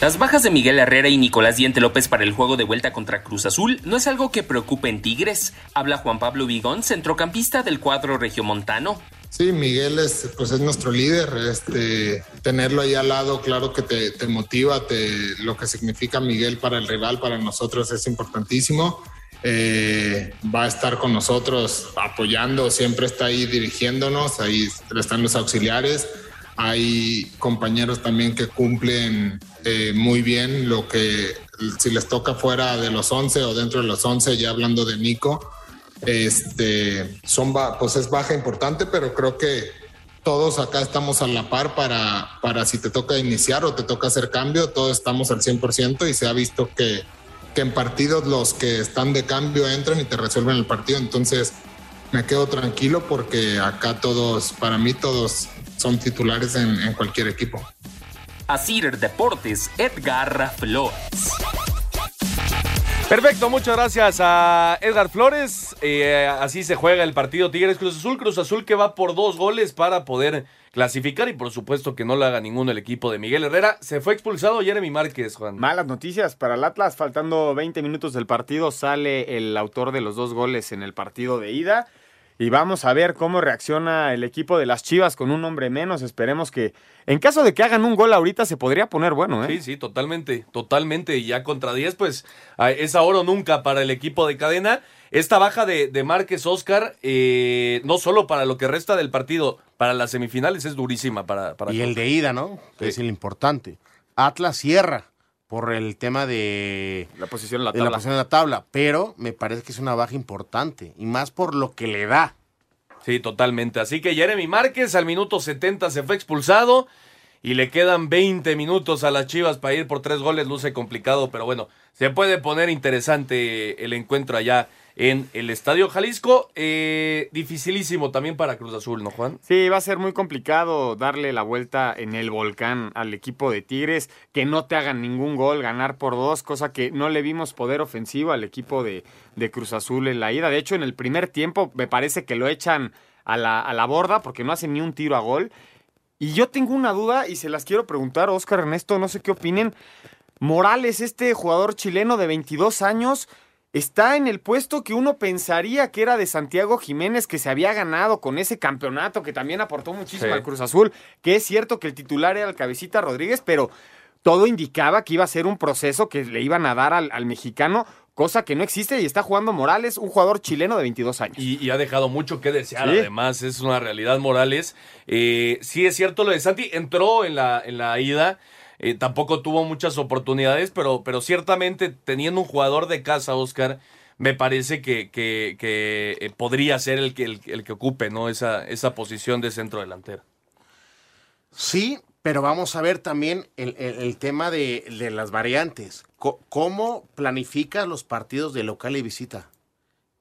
Las bajas de Miguel Herrera y Nicolás Diente López para el juego de vuelta contra Cruz Azul no es algo que preocupe en Tigres. Habla Juan Pablo Vigón, centrocampista del cuadro regiomontano. Sí, Miguel es, pues es nuestro líder. Este, tenerlo ahí al lado, claro que te, motiva, te, lo que significa Miguel para el rival, para nosotros es importantísimo. Eh, va a estar con nosotros apoyando, siempre está ahí dirigiéndonos, ahí están los auxiliares. Hay compañeros también que cumplen eh, muy bien lo que si les toca fuera de los 11 o dentro de los 11, ya hablando de Nico, este, son pues es baja importante, pero creo que todos acá estamos a la par para, para si te toca iniciar o te toca hacer cambio, todos estamos al 100% y se ha visto que, que en partidos los que están de cambio entran y te resuelven el partido, entonces me quedo tranquilo porque acá todos, para mí todos son titulares en cualquier equipo. Asir Deportes, Edgar Flores. Perfecto, muchas gracias a Edgar Flores. Eh, así se juega el partido Tigres Cruz Azul. Cruz Azul que va por dos goles para poder clasificar y por supuesto que no lo haga ninguno el equipo de Miguel Herrera. Se fue expulsado Jeremy Márquez, Juan. Malas noticias para el Atlas. Faltando 20 minutos del partido, sale el autor de los dos goles en el partido de ida. Y vamos a ver cómo reacciona el equipo de las Chivas con un hombre menos. Esperemos que, en caso de que hagan un gol ahorita, se podría poner bueno, ¿eh? Sí, sí, totalmente, totalmente. Y ya contra 10, pues es ahora o nunca para el equipo de cadena. Esta baja de, de Márquez Oscar, eh, no solo para lo que resta del partido, para las semifinales es durísima para, para Y el de ida, ¿no? Que es el importante. Atlas cierra por el tema de la posición en la de tabla. posición en la tabla, pero me parece que es una baja importante y más por lo que le da. Sí, totalmente. Así que Jeremy Márquez al minuto 70 se fue expulsado y le quedan 20 minutos a las Chivas para ir por tres goles. Luce complicado, pero bueno, se puede poner interesante el encuentro allá en el Estadio Jalisco. Eh, dificilísimo también para Cruz Azul, ¿no, Juan? Sí, va a ser muy complicado darle la vuelta en el volcán al equipo de Tigres, que no te hagan ningún gol, ganar por dos, cosa que no le vimos poder ofensivo al equipo de, de Cruz Azul en la ida. De hecho, en el primer tiempo me parece que lo echan a la, a la borda porque no hacen ni un tiro a gol. Y yo tengo una duda y se las quiero preguntar, Oscar Ernesto, no sé qué opinen. Morales, este jugador chileno de 22 años, está en el puesto que uno pensaría que era de Santiago Jiménez, que se había ganado con ese campeonato, que también aportó muchísimo Sí. al Cruz Azul, que es cierto que el titular era el Cabecita Rodríguez, pero todo indicaba que iba a ser un proceso que le iban a dar al, al mexicano cosa que no existe y está jugando Morales, un jugador chileno de 22 años. Y, ha dejado mucho que desear, Sí. además, es una realidad Morales. Eh, sí es cierto lo de Santi, entró en la, en la ida, eh, tampoco tuvo muchas oportunidades, pero, pero ciertamente teniendo un jugador de casa, Oscar, me parece que, que, que, eh, podría ser el que, el, el que ocupe ¿no? esa, esa posición de centro delantero. Sí, pero vamos a ver también el, el- tema de, de las variantes. ¿Cómo planificas los partidos de local y visita?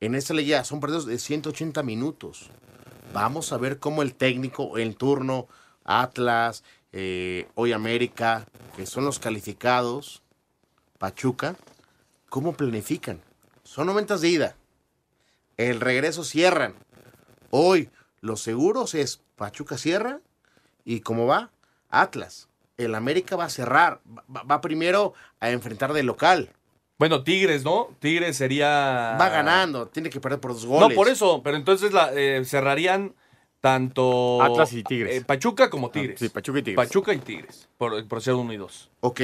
En esta liga son partidos de 180 minutos. Vamos a ver cómo el técnico, el turno, Atlas, eh, Hoy América, que son los calificados, Pachuca, ¿cómo planifican? Son noventas de ida. El regreso cierran. Hoy los seguros es Pachuca cierra y cómo va Atlas. El América va a cerrar, va, va primero a enfrentar de local. Bueno, Tigres, ¿no? Tigres sería... Va ganando, tiene que perder por dos goles. No, por eso, pero entonces la, eh, cerrarían tanto Atlas y Tigres. eh, Pachuca como Tigres. Sí, Pachuca y Tigres. Pachuca y Tigres, por, por ser uno y dos. Ok.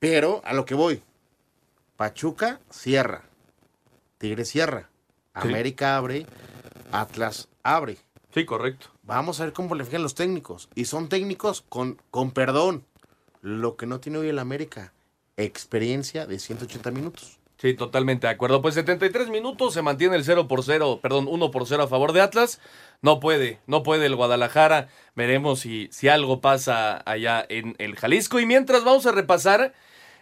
Pero a lo que voy. Pachuca cierra. Tigres cierra. Sí. América abre. Atlas abre. Sí, correcto. Vamos a ver cómo le fijan los técnicos. Y son técnicos con, con perdón. Lo que no tiene hoy el América. Experiencia de 180 minutos. Sí, totalmente de acuerdo. Pues 73 minutos se mantiene el 0 por 0, perdón, 1 por 0 a favor de Atlas. No puede, no puede el Guadalajara. Veremos si, si algo pasa allá en el Jalisco. Y mientras vamos a repasar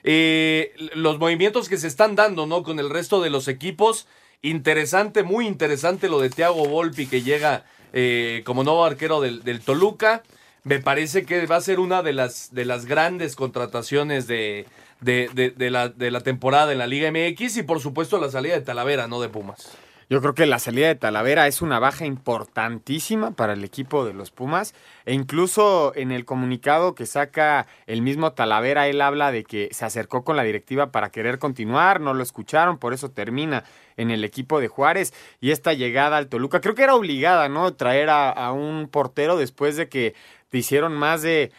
eh, los movimientos que se están dando, ¿no? Con el resto de los equipos. Interesante, muy interesante lo de Thiago Volpi que llega eh, como nuevo arquero del, Toluca. Me parece que va a ser una de las, de las grandes contrataciones de, de, de- de la, de la temporada en la Liga MX y por supuesto la salida de Talavera, no de Pumas. Yo creo que la salida de Talavera es una baja importantísima para el equipo de los Pumas e incluso en el comunicado que saca el mismo Talavera, él habla de que se acercó con la directiva para querer continuar, no lo escucharon, por eso termina en el equipo de Juárez y esta llegada al Toluca, creo que era obligada, ¿no? Traer a, a un portero después de que te hicieron más de,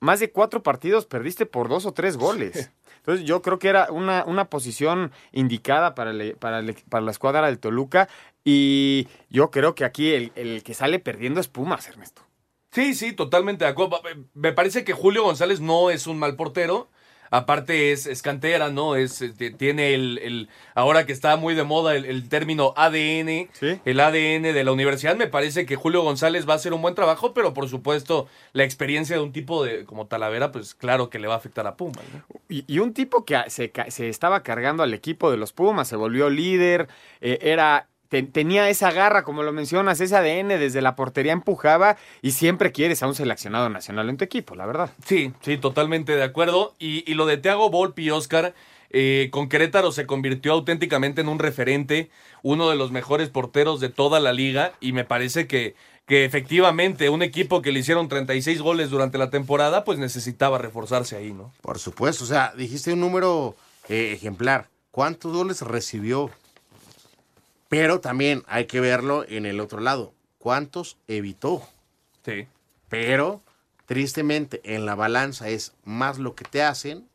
más de cuatro partidos, perdiste por dos o tres goles. Entonces yo creo que era una, una posición indicada para, para, para la escuadra del Toluca y yo creo que aquí el, el que sale perdiendo es Pumas, Ernesto. Sí, sí, totalmente de acuerdo. Me parece que Julio González no es un mal portero. Aparte es, es cantera, ¿no? Es, eh, tiene el, el- ahora que está muy de moda el, el término ADN, el ADN de la universidad. Me parece que Julio González va a hacer un buen trabajo, pero por supuesto la experiencia de un tipo de como Talavera, pues claro que le va a afectar a Pumas. ¿no? Y, y un tipo que se estaba cargando al equipo de los Pumas, se volvió líder, eh, era te- tenía esa garra, como lo mencionas, ese ADN desde la portería empujaba y siempre quieres a un seleccionado nacional en tu equipo, la verdad. Sí, sí, totalmente de acuerdo. Y, y lo de Thiago Volpi, Oscar, eh, con Querétaro se convirtió auténticamente en un referente, uno de los mejores porteros de toda la liga. Y me parece que, que efectivamente un equipo que le hicieron 36 goles durante la temporada, pues necesitaba reforzarse ahí, ¿no? Por supuesto, o sea, dijiste un número eh, ejemplar. ¿Cuántos goles recibió? Pero también hay que verlo en el otro lado. ¿Cuántos evitó? Sí. Pero, tristemente, en la balanza es más lo que te hacen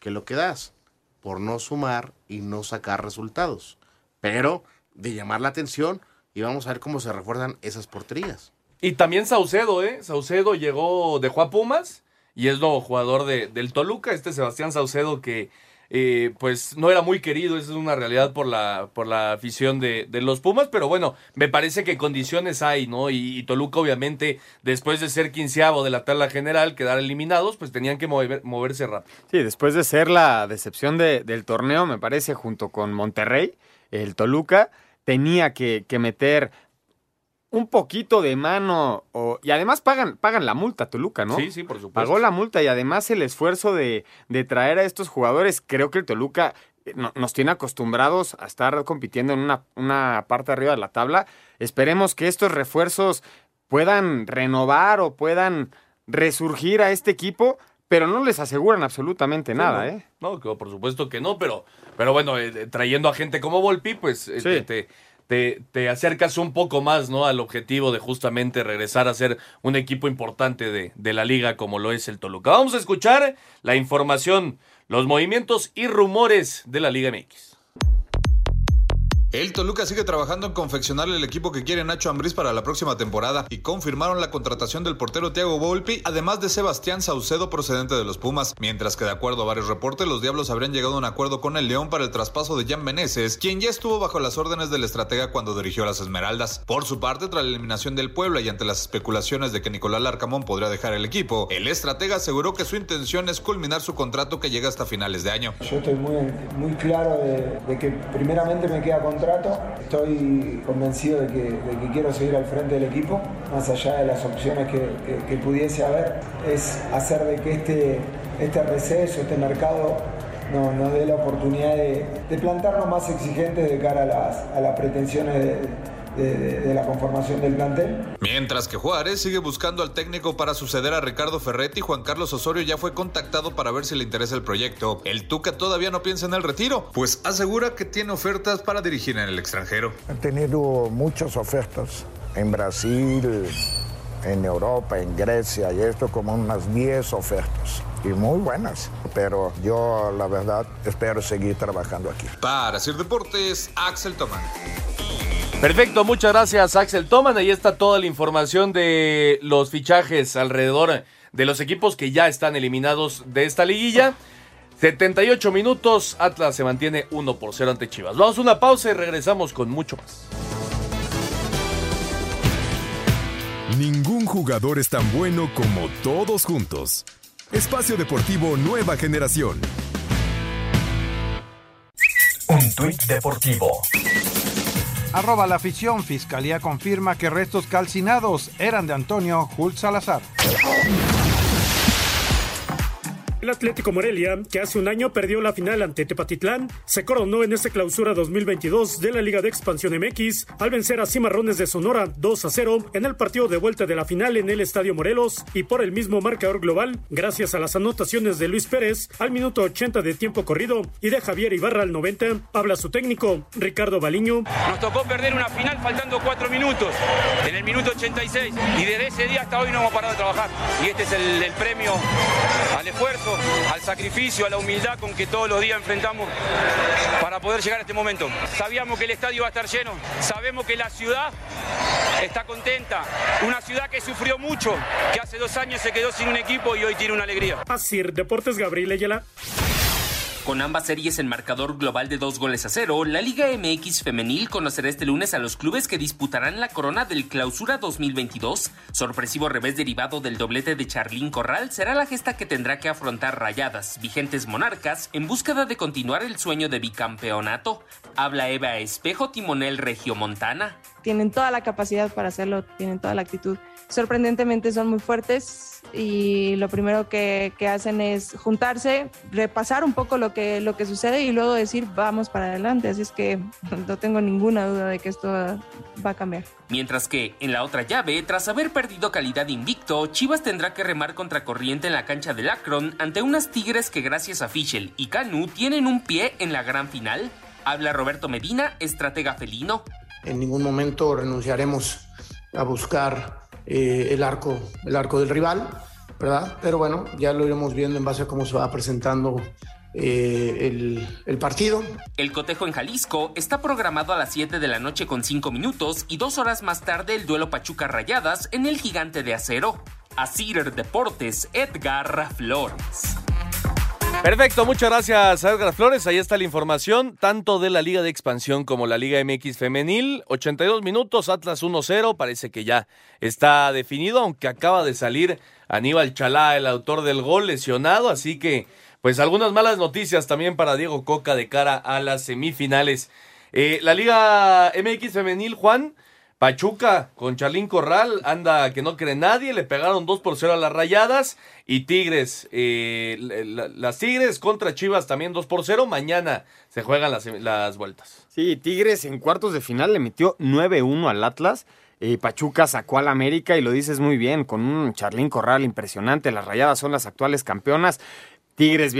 que lo que das, por no sumar y no sacar resultados. Pero, de llamar la atención, y vamos a ver cómo se refuerzan esas porterías. Y también Saucedo, ¿eh? Saucedo llegó, dejó a Pumas y es nuevo jugador de, del Toluca, este Sebastián Saucedo que eh, pues no era muy querido, esa es una realidad por la, por la afición de, de los Pumas, pero bueno, me parece que condiciones hay, ¿no? Y, Toluca obviamente, después de ser quinceavo de la tabla general, quedar eliminados, pues tenían que mover- moverse rápido. Sí, después de ser la decepción de- del torneo, me parece, junto con Monterrey, el Toluca tenía que, que meter un poquito de mano o- y además pagan, pagan la multa Toluca, ¿no? Sí, sí, por supuesto. Pagó la multa y además el esfuerzo de, de traer a estos jugadores, creo que el Toluca eh, no- nos tiene acostumbrados a estar compitiendo en una, una parte arriba de la tabla. Esperemos que estos refuerzos puedan renovar o puedan resurgir a este equipo, pero no les aseguran absolutamente nada, no, ¿eh? No, por supuesto que no, pero, pero bueno, eh, trayendo a gente como Volpi, pues eh, Sí. te, te, te- acercas un poco más ¿no? al objetivo de justamente regresar a ser un equipo importante de, de la liga como lo es el Toluca. Vamos a escuchar la información los movimientos y rumores de la Liga MX. El Toluca sigue trabajando en confeccionarle el equipo que quiere Nacho Ambriz para la próxima temporada y confirmaron la contratación del portero Thiago Volpi, además de Sebastián Saucedo procedente de los Pumas, mientras que de acuerdo a varios reportes los Diablos habrían llegado a un acuerdo con el León para el traspaso de Jan Meneses, quien ya estuvo bajo las órdenes del estratega cuando dirigió las Esmeraldas. Por su parte, tras la eliminación del Puebla y ante las especulaciones de que Nicolás Larcamón podría dejar el equipo, el estratega aseguró que su intención es culminar su contrato que llega hasta finales de año. Yo estoy muy, claro de, de que primeramente me queda Estoy convencido de que, quiero seguir al frente del equipo, más allá de las opciones que, pudiese haber, es hacer de que este, este receso, este mercado nos dé la oportunidad de, plantarnos más exigentes de cara a las, a las pretensiones de, la conformación del plantel. Mientras que Juárez sigue buscando al técnico para suceder a Ricardo Ferretti, Juan Carlos Osorio ya fue contactado para ver si le interesa el proyecto. El Tuca todavía no piensa en el retiro, pues asegura que tiene ofertas para dirigir en el extranjero. Ha tenido muchas ofertas en Brasil, en Europa, en Grecia, y esto como unas 10 ofertas y muy buenas. Pero yo, la verdad, espero seguir trabajando aquí. Para hacer deportes, Axel Tomán. Perfecto, muchas gracias Axel Toman. Ahí está toda la información de los fichajes alrededor de los equipos que ya están eliminados de esta liguilla. 78 minutos, Atlas se mantiene 1 por 0 ante Chivas. Vamos a una pausa y regresamos con mucho más. Ningún jugador es tan bueno como todos juntos. Espacio Deportivo Nueva Generación. Un tuit deportivo. Arroba la afición, Fiscalía confirma que restos calcinados eran de Antonio Jul Salazar. El Atlético Morelia, que hace un año perdió la final ante Tepatitlán, se coronó en esta clausura 2022 de la Liga de Expansión MX al vencer a Cimarrones de Sonora 2 a 0 en el partido de vuelta de la final en el Estadio Morelos y por el mismo marcador global, gracias a las anotaciones de Luis Pérez al minuto 80 de tiempo corrido y de Javier Ibarra al 90, habla su técnico, Ricardo Baliño. Nos tocó perder una final faltando cuatro minutos en el minuto 86 y desde ese día hasta hoy no hemos parado de trabajar y este es el, el premio al esfuerzo al sacrificio, a la humildad con que todos los días enfrentamos para poder llegar a este momento. Sabíamos que el estadio va a estar lleno, sabemos que la ciudad está contenta, una ciudad que sufrió mucho, que hace dos años se quedó sin un equipo y hoy tiene una alegría. Así, Deportes Gabriel Ayala. Con ambas series en marcador global de dos goles a cero, la Liga MX Femenil conocerá este lunes a los clubes que disputarán la corona del Clausura 2022. Sorpresivo revés derivado del doblete de Charlín Corral será la gesta que tendrá que afrontar Rayadas, vigentes monarcas, en búsqueda de continuar el sueño de bicampeonato. Habla Eva Espejo, timonel regiomontana. Tienen toda la capacidad para hacerlo, tienen toda la actitud. Sorprendentemente son muy fuertes y lo primero que, que hacen es juntarse, repasar un poco lo que, lo que sucede y luego decir vamos para adelante. Así es que no tengo ninguna duda de que esto va a cambiar. Mientras que en la otra llave, tras haber perdido calidad invicto, Chivas tendrá que remar contra corriente en la cancha del Akron ante unas Tigres que gracias a Fischel y Canu tienen un pie en la gran final. Habla Roberto Medina, estratega felino. En ningún momento renunciaremos a buscar eh, el, arco, el arco del rival, ¿verdad? Pero bueno, ya lo iremos viendo en base a cómo se va presentando eh, el, partido. El cotejo en Jalisco está programado a las 7 de la noche con 5 minutos y dos horas más tarde el duelo Pachuca Rayadas en el Gigante de Acero. Asir Deportes, Edgar Flores. Perfecto, muchas gracias Edgar Flores. Ahí está la información, tanto de la Liga de Expansión como la Liga MX Femenil. 82 minutos, Atlas 1-0, parece que ya está definido, aunque acaba de salir Aníbal Chalá, el autor del gol, lesionado, así que pues algunas malas noticias también para Diego Coca de cara a las semifinales. Eh, la Liga MX Femenil, Juan, Pachuca con Charlín Corral, anda que no cree nadie, le pegaron 2 por 0 a las Rayadas y Tigres, eh, las Tigres contra Chivas también 2 por 0, mañana se juegan las, las vueltas. Sí, Tigres en cuartos de final le metió 9-1 al Atlas. Eh, Pachuca sacó al América y lo dices muy bien, con un Charlín Corral impresionante. Las Rayadas son las actuales campeonas. Tigres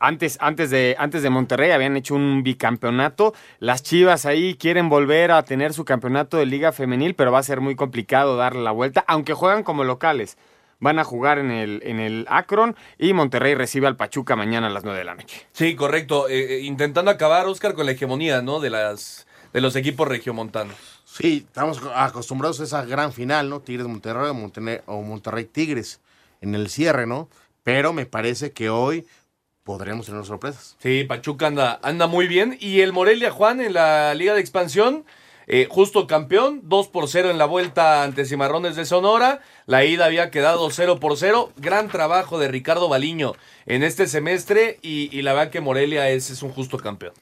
antes, antes, de, antes de Monterrey habían hecho un bicampeonato. Las Chivas ahí quieren volver a tener su campeonato de Liga Femenil, pero va a ser muy complicado darle la vuelta, aunque juegan como locales. van a jugar en el, en el Akron y Monterrey recibe al Pachuca mañana a las 9 de la noche. Sí, correcto. Eh, eh, intentando acabar, Oscar, con la hegemonía, ¿no? De las de los equipos regiomontanos. Sí, estamos acostumbrados a esa gran final, ¿no? Tigres Monterrey o Monterrey, o Monterrey Tigres en el cierre, ¿no? Pero me parece que hoy podremos tener sorpresas. Sí, Pachuca anda, anda muy bien. Y el Morelia, Juan, en la Liga de Expansión, eh, justo campeón, 2 por 0 en la vuelta ante Cimarrones de Sonora. La ida había quedado 0 por 0. Gran trabajo de Ricardo Baliño en este semestre y, y la verdad que Morelia es, es un justo campeón.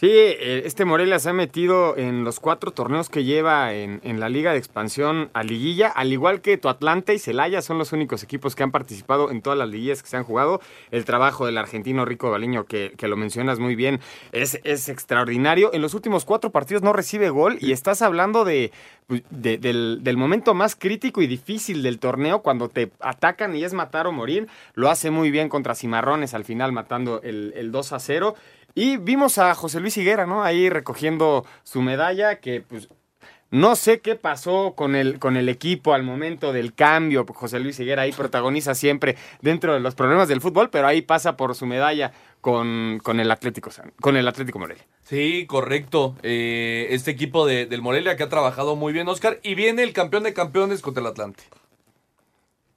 Sí, eh, este Morelia se ha metido en los cuatro torneos que lleva en, en, la Liga de Expansión a Liguilla, al igual que tu Atlanta y Celaya son los únicos equipos que han participado en todas las liguillas que se han jugado. El trabajo del argentino Rico Baliño, que, lo mencionas muy bien, es, extraordinario. En los últimos cuatro partidos no recibe gol y estás hablando de, del, del, momento más crítico y difícil del torneo, cuando te atacan y es matar o morir. Lo hace muy bien contra Cimarrones al final, matando el, el 2 a 0. Y vimos a José Luis Higuera, ¿no? Ahí recogiendo su medalla, que pues no sé qué pasó con el, con el equipo al momento del cambio. José Luis Higuera ahí protagoniza siempre dentro de los problemas del fútbol, pero ahí pasa por su medalla con, con el Atlético con el Atlético Morelia. Sí, correcto. Eh, este equipo de, del Morelia que ha trabajado muy bien, Oscar. Y viene el campeón de campeones contra el Atlante.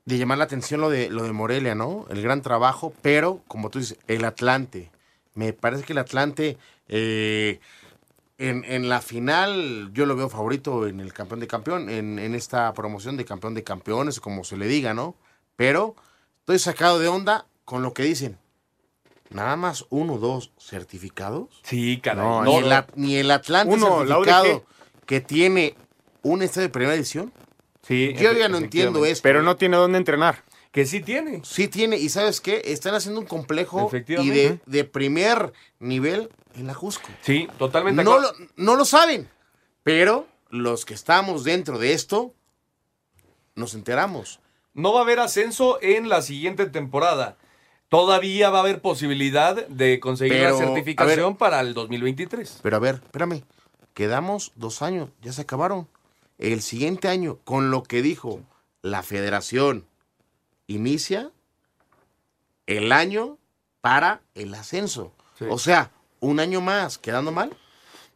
De llamar la atención lo de, lo de Morelia, ¿no? El gran trabajo, pero, como tú dices, el Atlante me parece que el Atlante eh, en, en, la final yo lo veo favorito en el campeón de campeón, en, en, esta promoción de campeón de campeones, como se le diga, ¿no? Pero estoy sacado de onda con lo que dicen. Nada más uno o dos certificados. Sí, caray. No, No, ni, el, ni el Atlante Uno, certificado que tiene un estadio de primera edición. Sí, Yo ya no entiendo esto. Pero no tiene dónde entrenar. Que sí tiene. Sí tiene, y ¿sabes qué? Están haciendo un complejo y de, de primer nivel en la Jusco. Sí, totalmente. No lo, no lo saben, pero los que estamos dentro de esto nos enteramos. No va a haber ascenso en la siguiente temporada. Todavía va a haber posibilidad de conseguir Pero, la certificación ver. para el 2023. Pero a ver, espérame, quedamos dos años, ya se acabaron. El siguiente año, con lo que dijo la federación, inicia el año para el ascenso. O sea, un año más, quedando mal.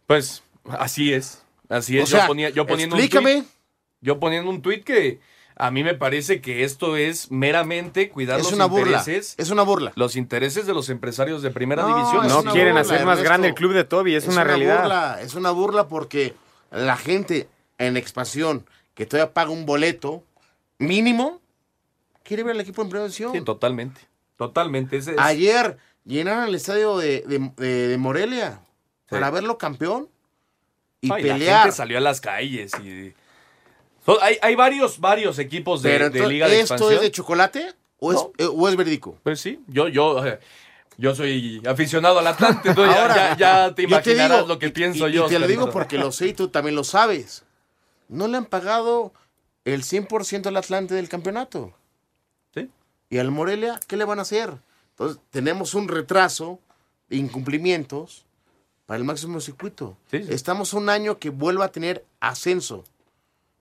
Pues así es. Así es. O sea, yo ponía, yo poniendo explícame. Un tuit, yo poniendo un tuit que a mí me parece que esto es meramente cuidar Es los una burla, intereses. es una burla. Los intereses de los empresarios de primera No, división. No quieren burla, hacer más Ernesto. grande el club de Toby, es, una, realidad. burla, es una burla porque la gente en expansión que todavía paga un boleto mínimo quiere ver al equipo en división. Sí, totalmente. Totalmente. Ese es- Ayer llenaron el estadio de, de- de- de Morelia para verlo campeón y Ay, La pelear. gente salió a las calles y. Hay, hay varios, varios equipos de, Pero de entonces, Liga de ¿esto Expansión. es de chocolate o es, No. eh, o es verídico? Pues sí, yo, yo, eh, yo soy aficionado al Atlante, entonces Ahora, ya, ya te imaginarás digo, lo que y- pienso y- yo. Y te lo digo porque lo sé y tú también lo sabes. No le han pagado el 100% al Atlante del campeonato. Y al Morelia, ¿qué le van a hacer? Entonces, tenemos un retraso de incumplimientos para el máximo circuito. Sí, sí. Estamos un año que vuelva a tener ascenso.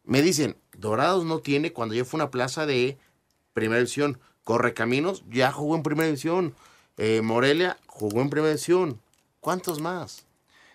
Me dicen, Dorados no tiene cuando ya fue una plaza de primera división. Correcaminos ya jugó en primera división. Eh, Morelia jugó en primera división. ¿Cuántos más?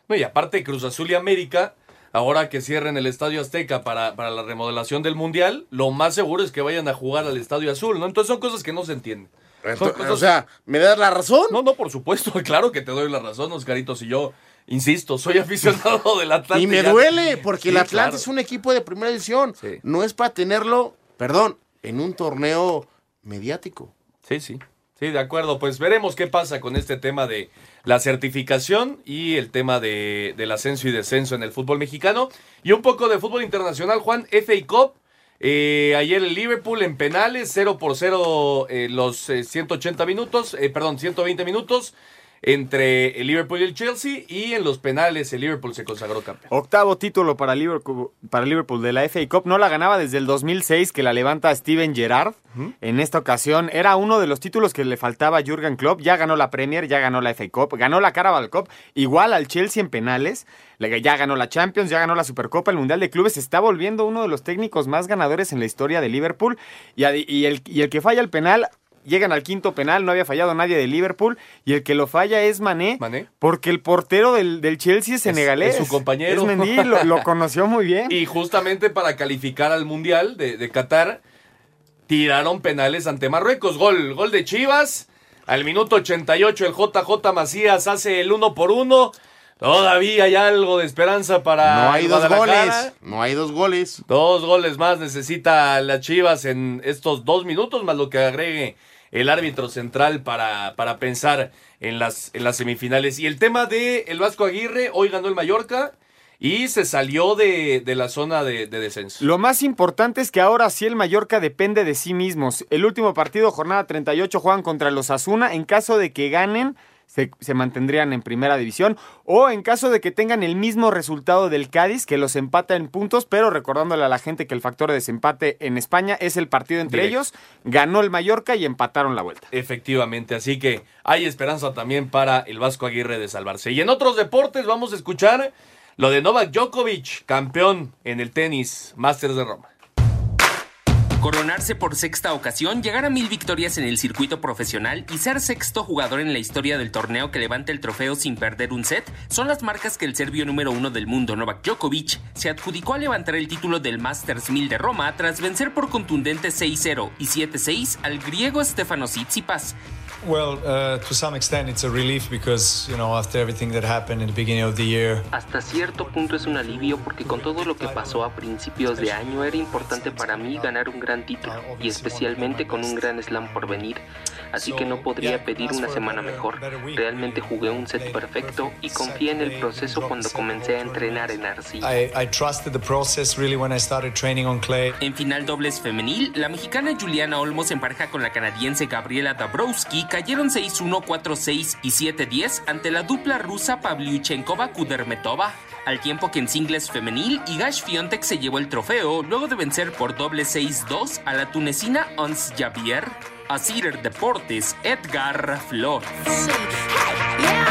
No, y aparte Cruz Azul y América, ahora que cierren el Estadio Azteca para, para la remodelación del Mundial, lo más seguro es que vayan a jugar al Estadio Azul, ¿no? Entonces son cosas que no se entienden. Cosas- O sea, ¿me das la razón? No, no, por supuesto, claro que te doy la razón, Oscarito, si yo, insisto, soy aficionado del Atlante. Y me duele, porque Sí, el Atlante claro. es un equipo de primera división. Sí. No es para tenerlo, perdón, en un torneo mediático. Sí, sí. Sí, de acuerdo. Pues veremos qué pasa con este tema de la certificación y el tema de, del ascenso y descenso en el fútbol mexicano. Y un poco de fútbol internacional, Juan, FA Cup. Eh, ayer el Liverpool en penales, 0 por 0 eh, los eh, 180 minutos, eh, perdón, 120 minutos. Entre el Liverpool y el Chelsea y en los penales el Liverpool se consagró campeón. Octavo título para Liverpool, para Liverpool de la FA Cup. No la ganaba desde el 2006 que la levanta Steven Gerrard. En esta ocasión era uno de los títulos que le faltaba a Jurgen Klopp. Ya ganó la Premier, ya ganó la FA Cup, ganó la Carabao Cup. Igual al Chelsea en penales. Ya ganó la Champions, ya ganó la Supercopa, el Mundial de Clubes. Está volviendo uno de los técnicos más ganadores en la historia de Liverpool. Y, y, el, y el que falla el penal llegan al quinto penal, no había fallado nadie de Liverpool, y el que lo falla es Mané, porque el portero del, Chelsea es senegalés. Es, su compañero. Es Mendy, lo, conoció muy bien. Y justamente para calificar al Mundial de, de, Qatar, tiraron penales ante Marruecos. Gol, gol de Chivas. Al minuto 88 el JJ Macías hace el uno por uno. Todavía hay algo de esperanza para. No hay dos goles. No hay dos goles. Dos goles más necesita la Chivas en estos dos minutos, más lo que agregue el árbitro central para, para pensar en las, en las semifinales. Y el tema de el Vasco Aguirre, hoy ganó el Mallorca. Y se salió de, de la zona de, de, descenso. Lo más importante es que ahora sí el Mallorca depende de sí mismos. El último partido, jornada 38, juegan contra los Asuna. En caso de que ganen, se, mantendrían en primera división. O en caso de que tengan el mismo resultado del Cádiz, que los empata en puntos, pero recordándole a la gente que el factor de desempate en España es el partido entre ellos. Ganó el Mallorca y empataron la vuelta. Efectivamente, así que hay esperanza también para el Vasco Aguirre de salvarse. Y en otros deportes vamos a escuchar lo de Novak Djokovic, campeón en el tenis Masters de Roma. Coronarse por sexta ocasión, llegar a mil victorias en el circuito profesional y ser sexto jugador en la historia del torneo que levanta el trofeo sin perder un set son las marcas que el serbio número uno del mundo, Novak Djokovic, se adjudicó a levantar el título del Masters 1000 de Roma tras vencer por contundente 6-0 y 7-6 al griego Stefanos Tsitsipas. Well, to some extent it's a relief because, you know, after everything that happened at the beginning of the year. Hasta cierto punto es un alivio porque con todo lo que pasó a principios de año era importante para mí ganar un gran título y especialmente con un gran slam por venir. Así que no podría pedir una semana mejor. Realmente jugué un set perfecto y confié en el proceso cuando comencé a entrenar en arcilla. I, I trusted the process really when I started training on clay. En final dobles femenil, la mexicana Juliana Olmos en pareja con la canadiense Gabriela Dabrowski cayeron 6-1, 4-6 y 7-10 ante la dupla rusa Pavlyuchenkova-Kudermetova, al tiempo que en singles femenil Igash Fiontek se llevó el trofeo luego de vencer por doble 6-2 a la tunecina Ons Javier. A Deportes, Edgar Flores.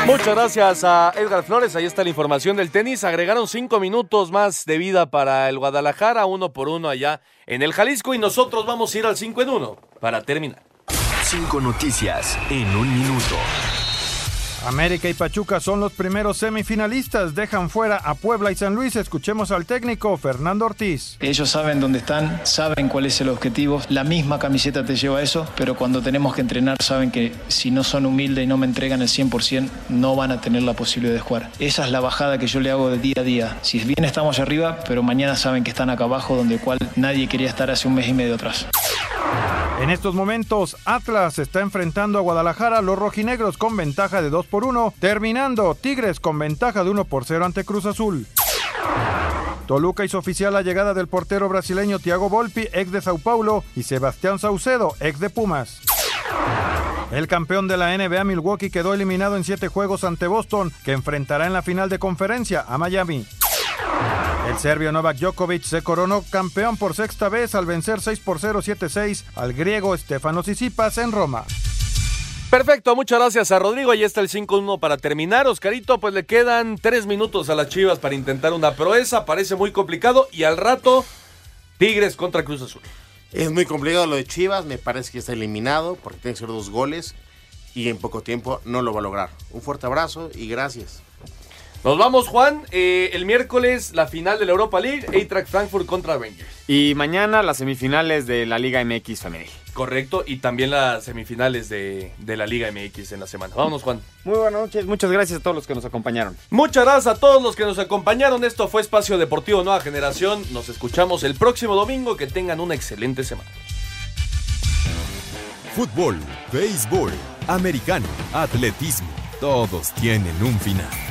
Muchas gracias a Edgar Flores. Ahí está la información del tenis. Agregaron cinco minutos más de vida para el Guadalajara, uno por uno allá en el Jalisco. Y nosotros vamos a ir al 5 en 1 para terminar. Cinco noticias en un minuto. América y Pachuca son los primeros semifinalistas. Dejan fuera a Puebla y San Luis. Escuchemos al técnico Fernando Ortiz. Ellos saben dónde están, saben cuál es el objetivo. La misma camiseta te lleva a eso, pero cuando tenemos que entrenar saben que si no son humildes y no me entregan el 100%, no van a tener la posibilidad de jugar. Esa es la bajada que yo le hago de día a día. Si bien estamos arriba, pero mañana saben que están acá abajo, donde cual nadie quería estar hace un mes y medio atrás. En estos momentos, Atlas está enfrentando a Guadalajara, los rojinegros con ventaja de 2 por 1, terminando Tigres con ventaja de 1 por 0 ante Cruz Azul. Toluca hizo oficial la llegada del portero brasileño Thiago Volpi, ex de Sao Paulo, y Sebastián Saucedo, ex de Pumas. El campeón de la NBA Milwaukee quedó eliminado en 7 juegos ante Boston, que enfrentará en la final de conferencia a Miami. El serbio Novak Djokovic se coronó campeón por sexta vez al vencer 6 por 0 7-6 al griego Stefanos Tsitsipas en Roma. Perfecto, muchas gracias a Rodrigo. Ahí está el 5-1 para terminar. Oscarito, pues le quedan 3 minutos a las Chivas para intentar una proeza. Parece muy complicado. Y al rato, Tigres contra Cruz Azul. Es muy complicado lo de Chivas. Me parece que está eliminado porque tiene que ser dos goles. Y en poco tiempo no lo va a lograr. Un fuerte abrazo y gracias. Nos vamos, Juan. Eh, el miércoles la final de la Europa League, Eintracht Frankfurt contra Rangers. Y mañana las semifinales de la Liga MX femenil. Correcto, y también las semifinales de, la Liga MX en la semana. Vámonos, Juan. Muy buenas noches, muchas gracias a todos los que nos acompañaron. Muchas gracias a todos los que nos acompañaron. Esto fue Espacio Deportivo Nueva Generación. Nos escuchamos el próximo domingo. Que tengan una excelente semana. Fútbol, béisbol, americano, atletismo, todos tienen un final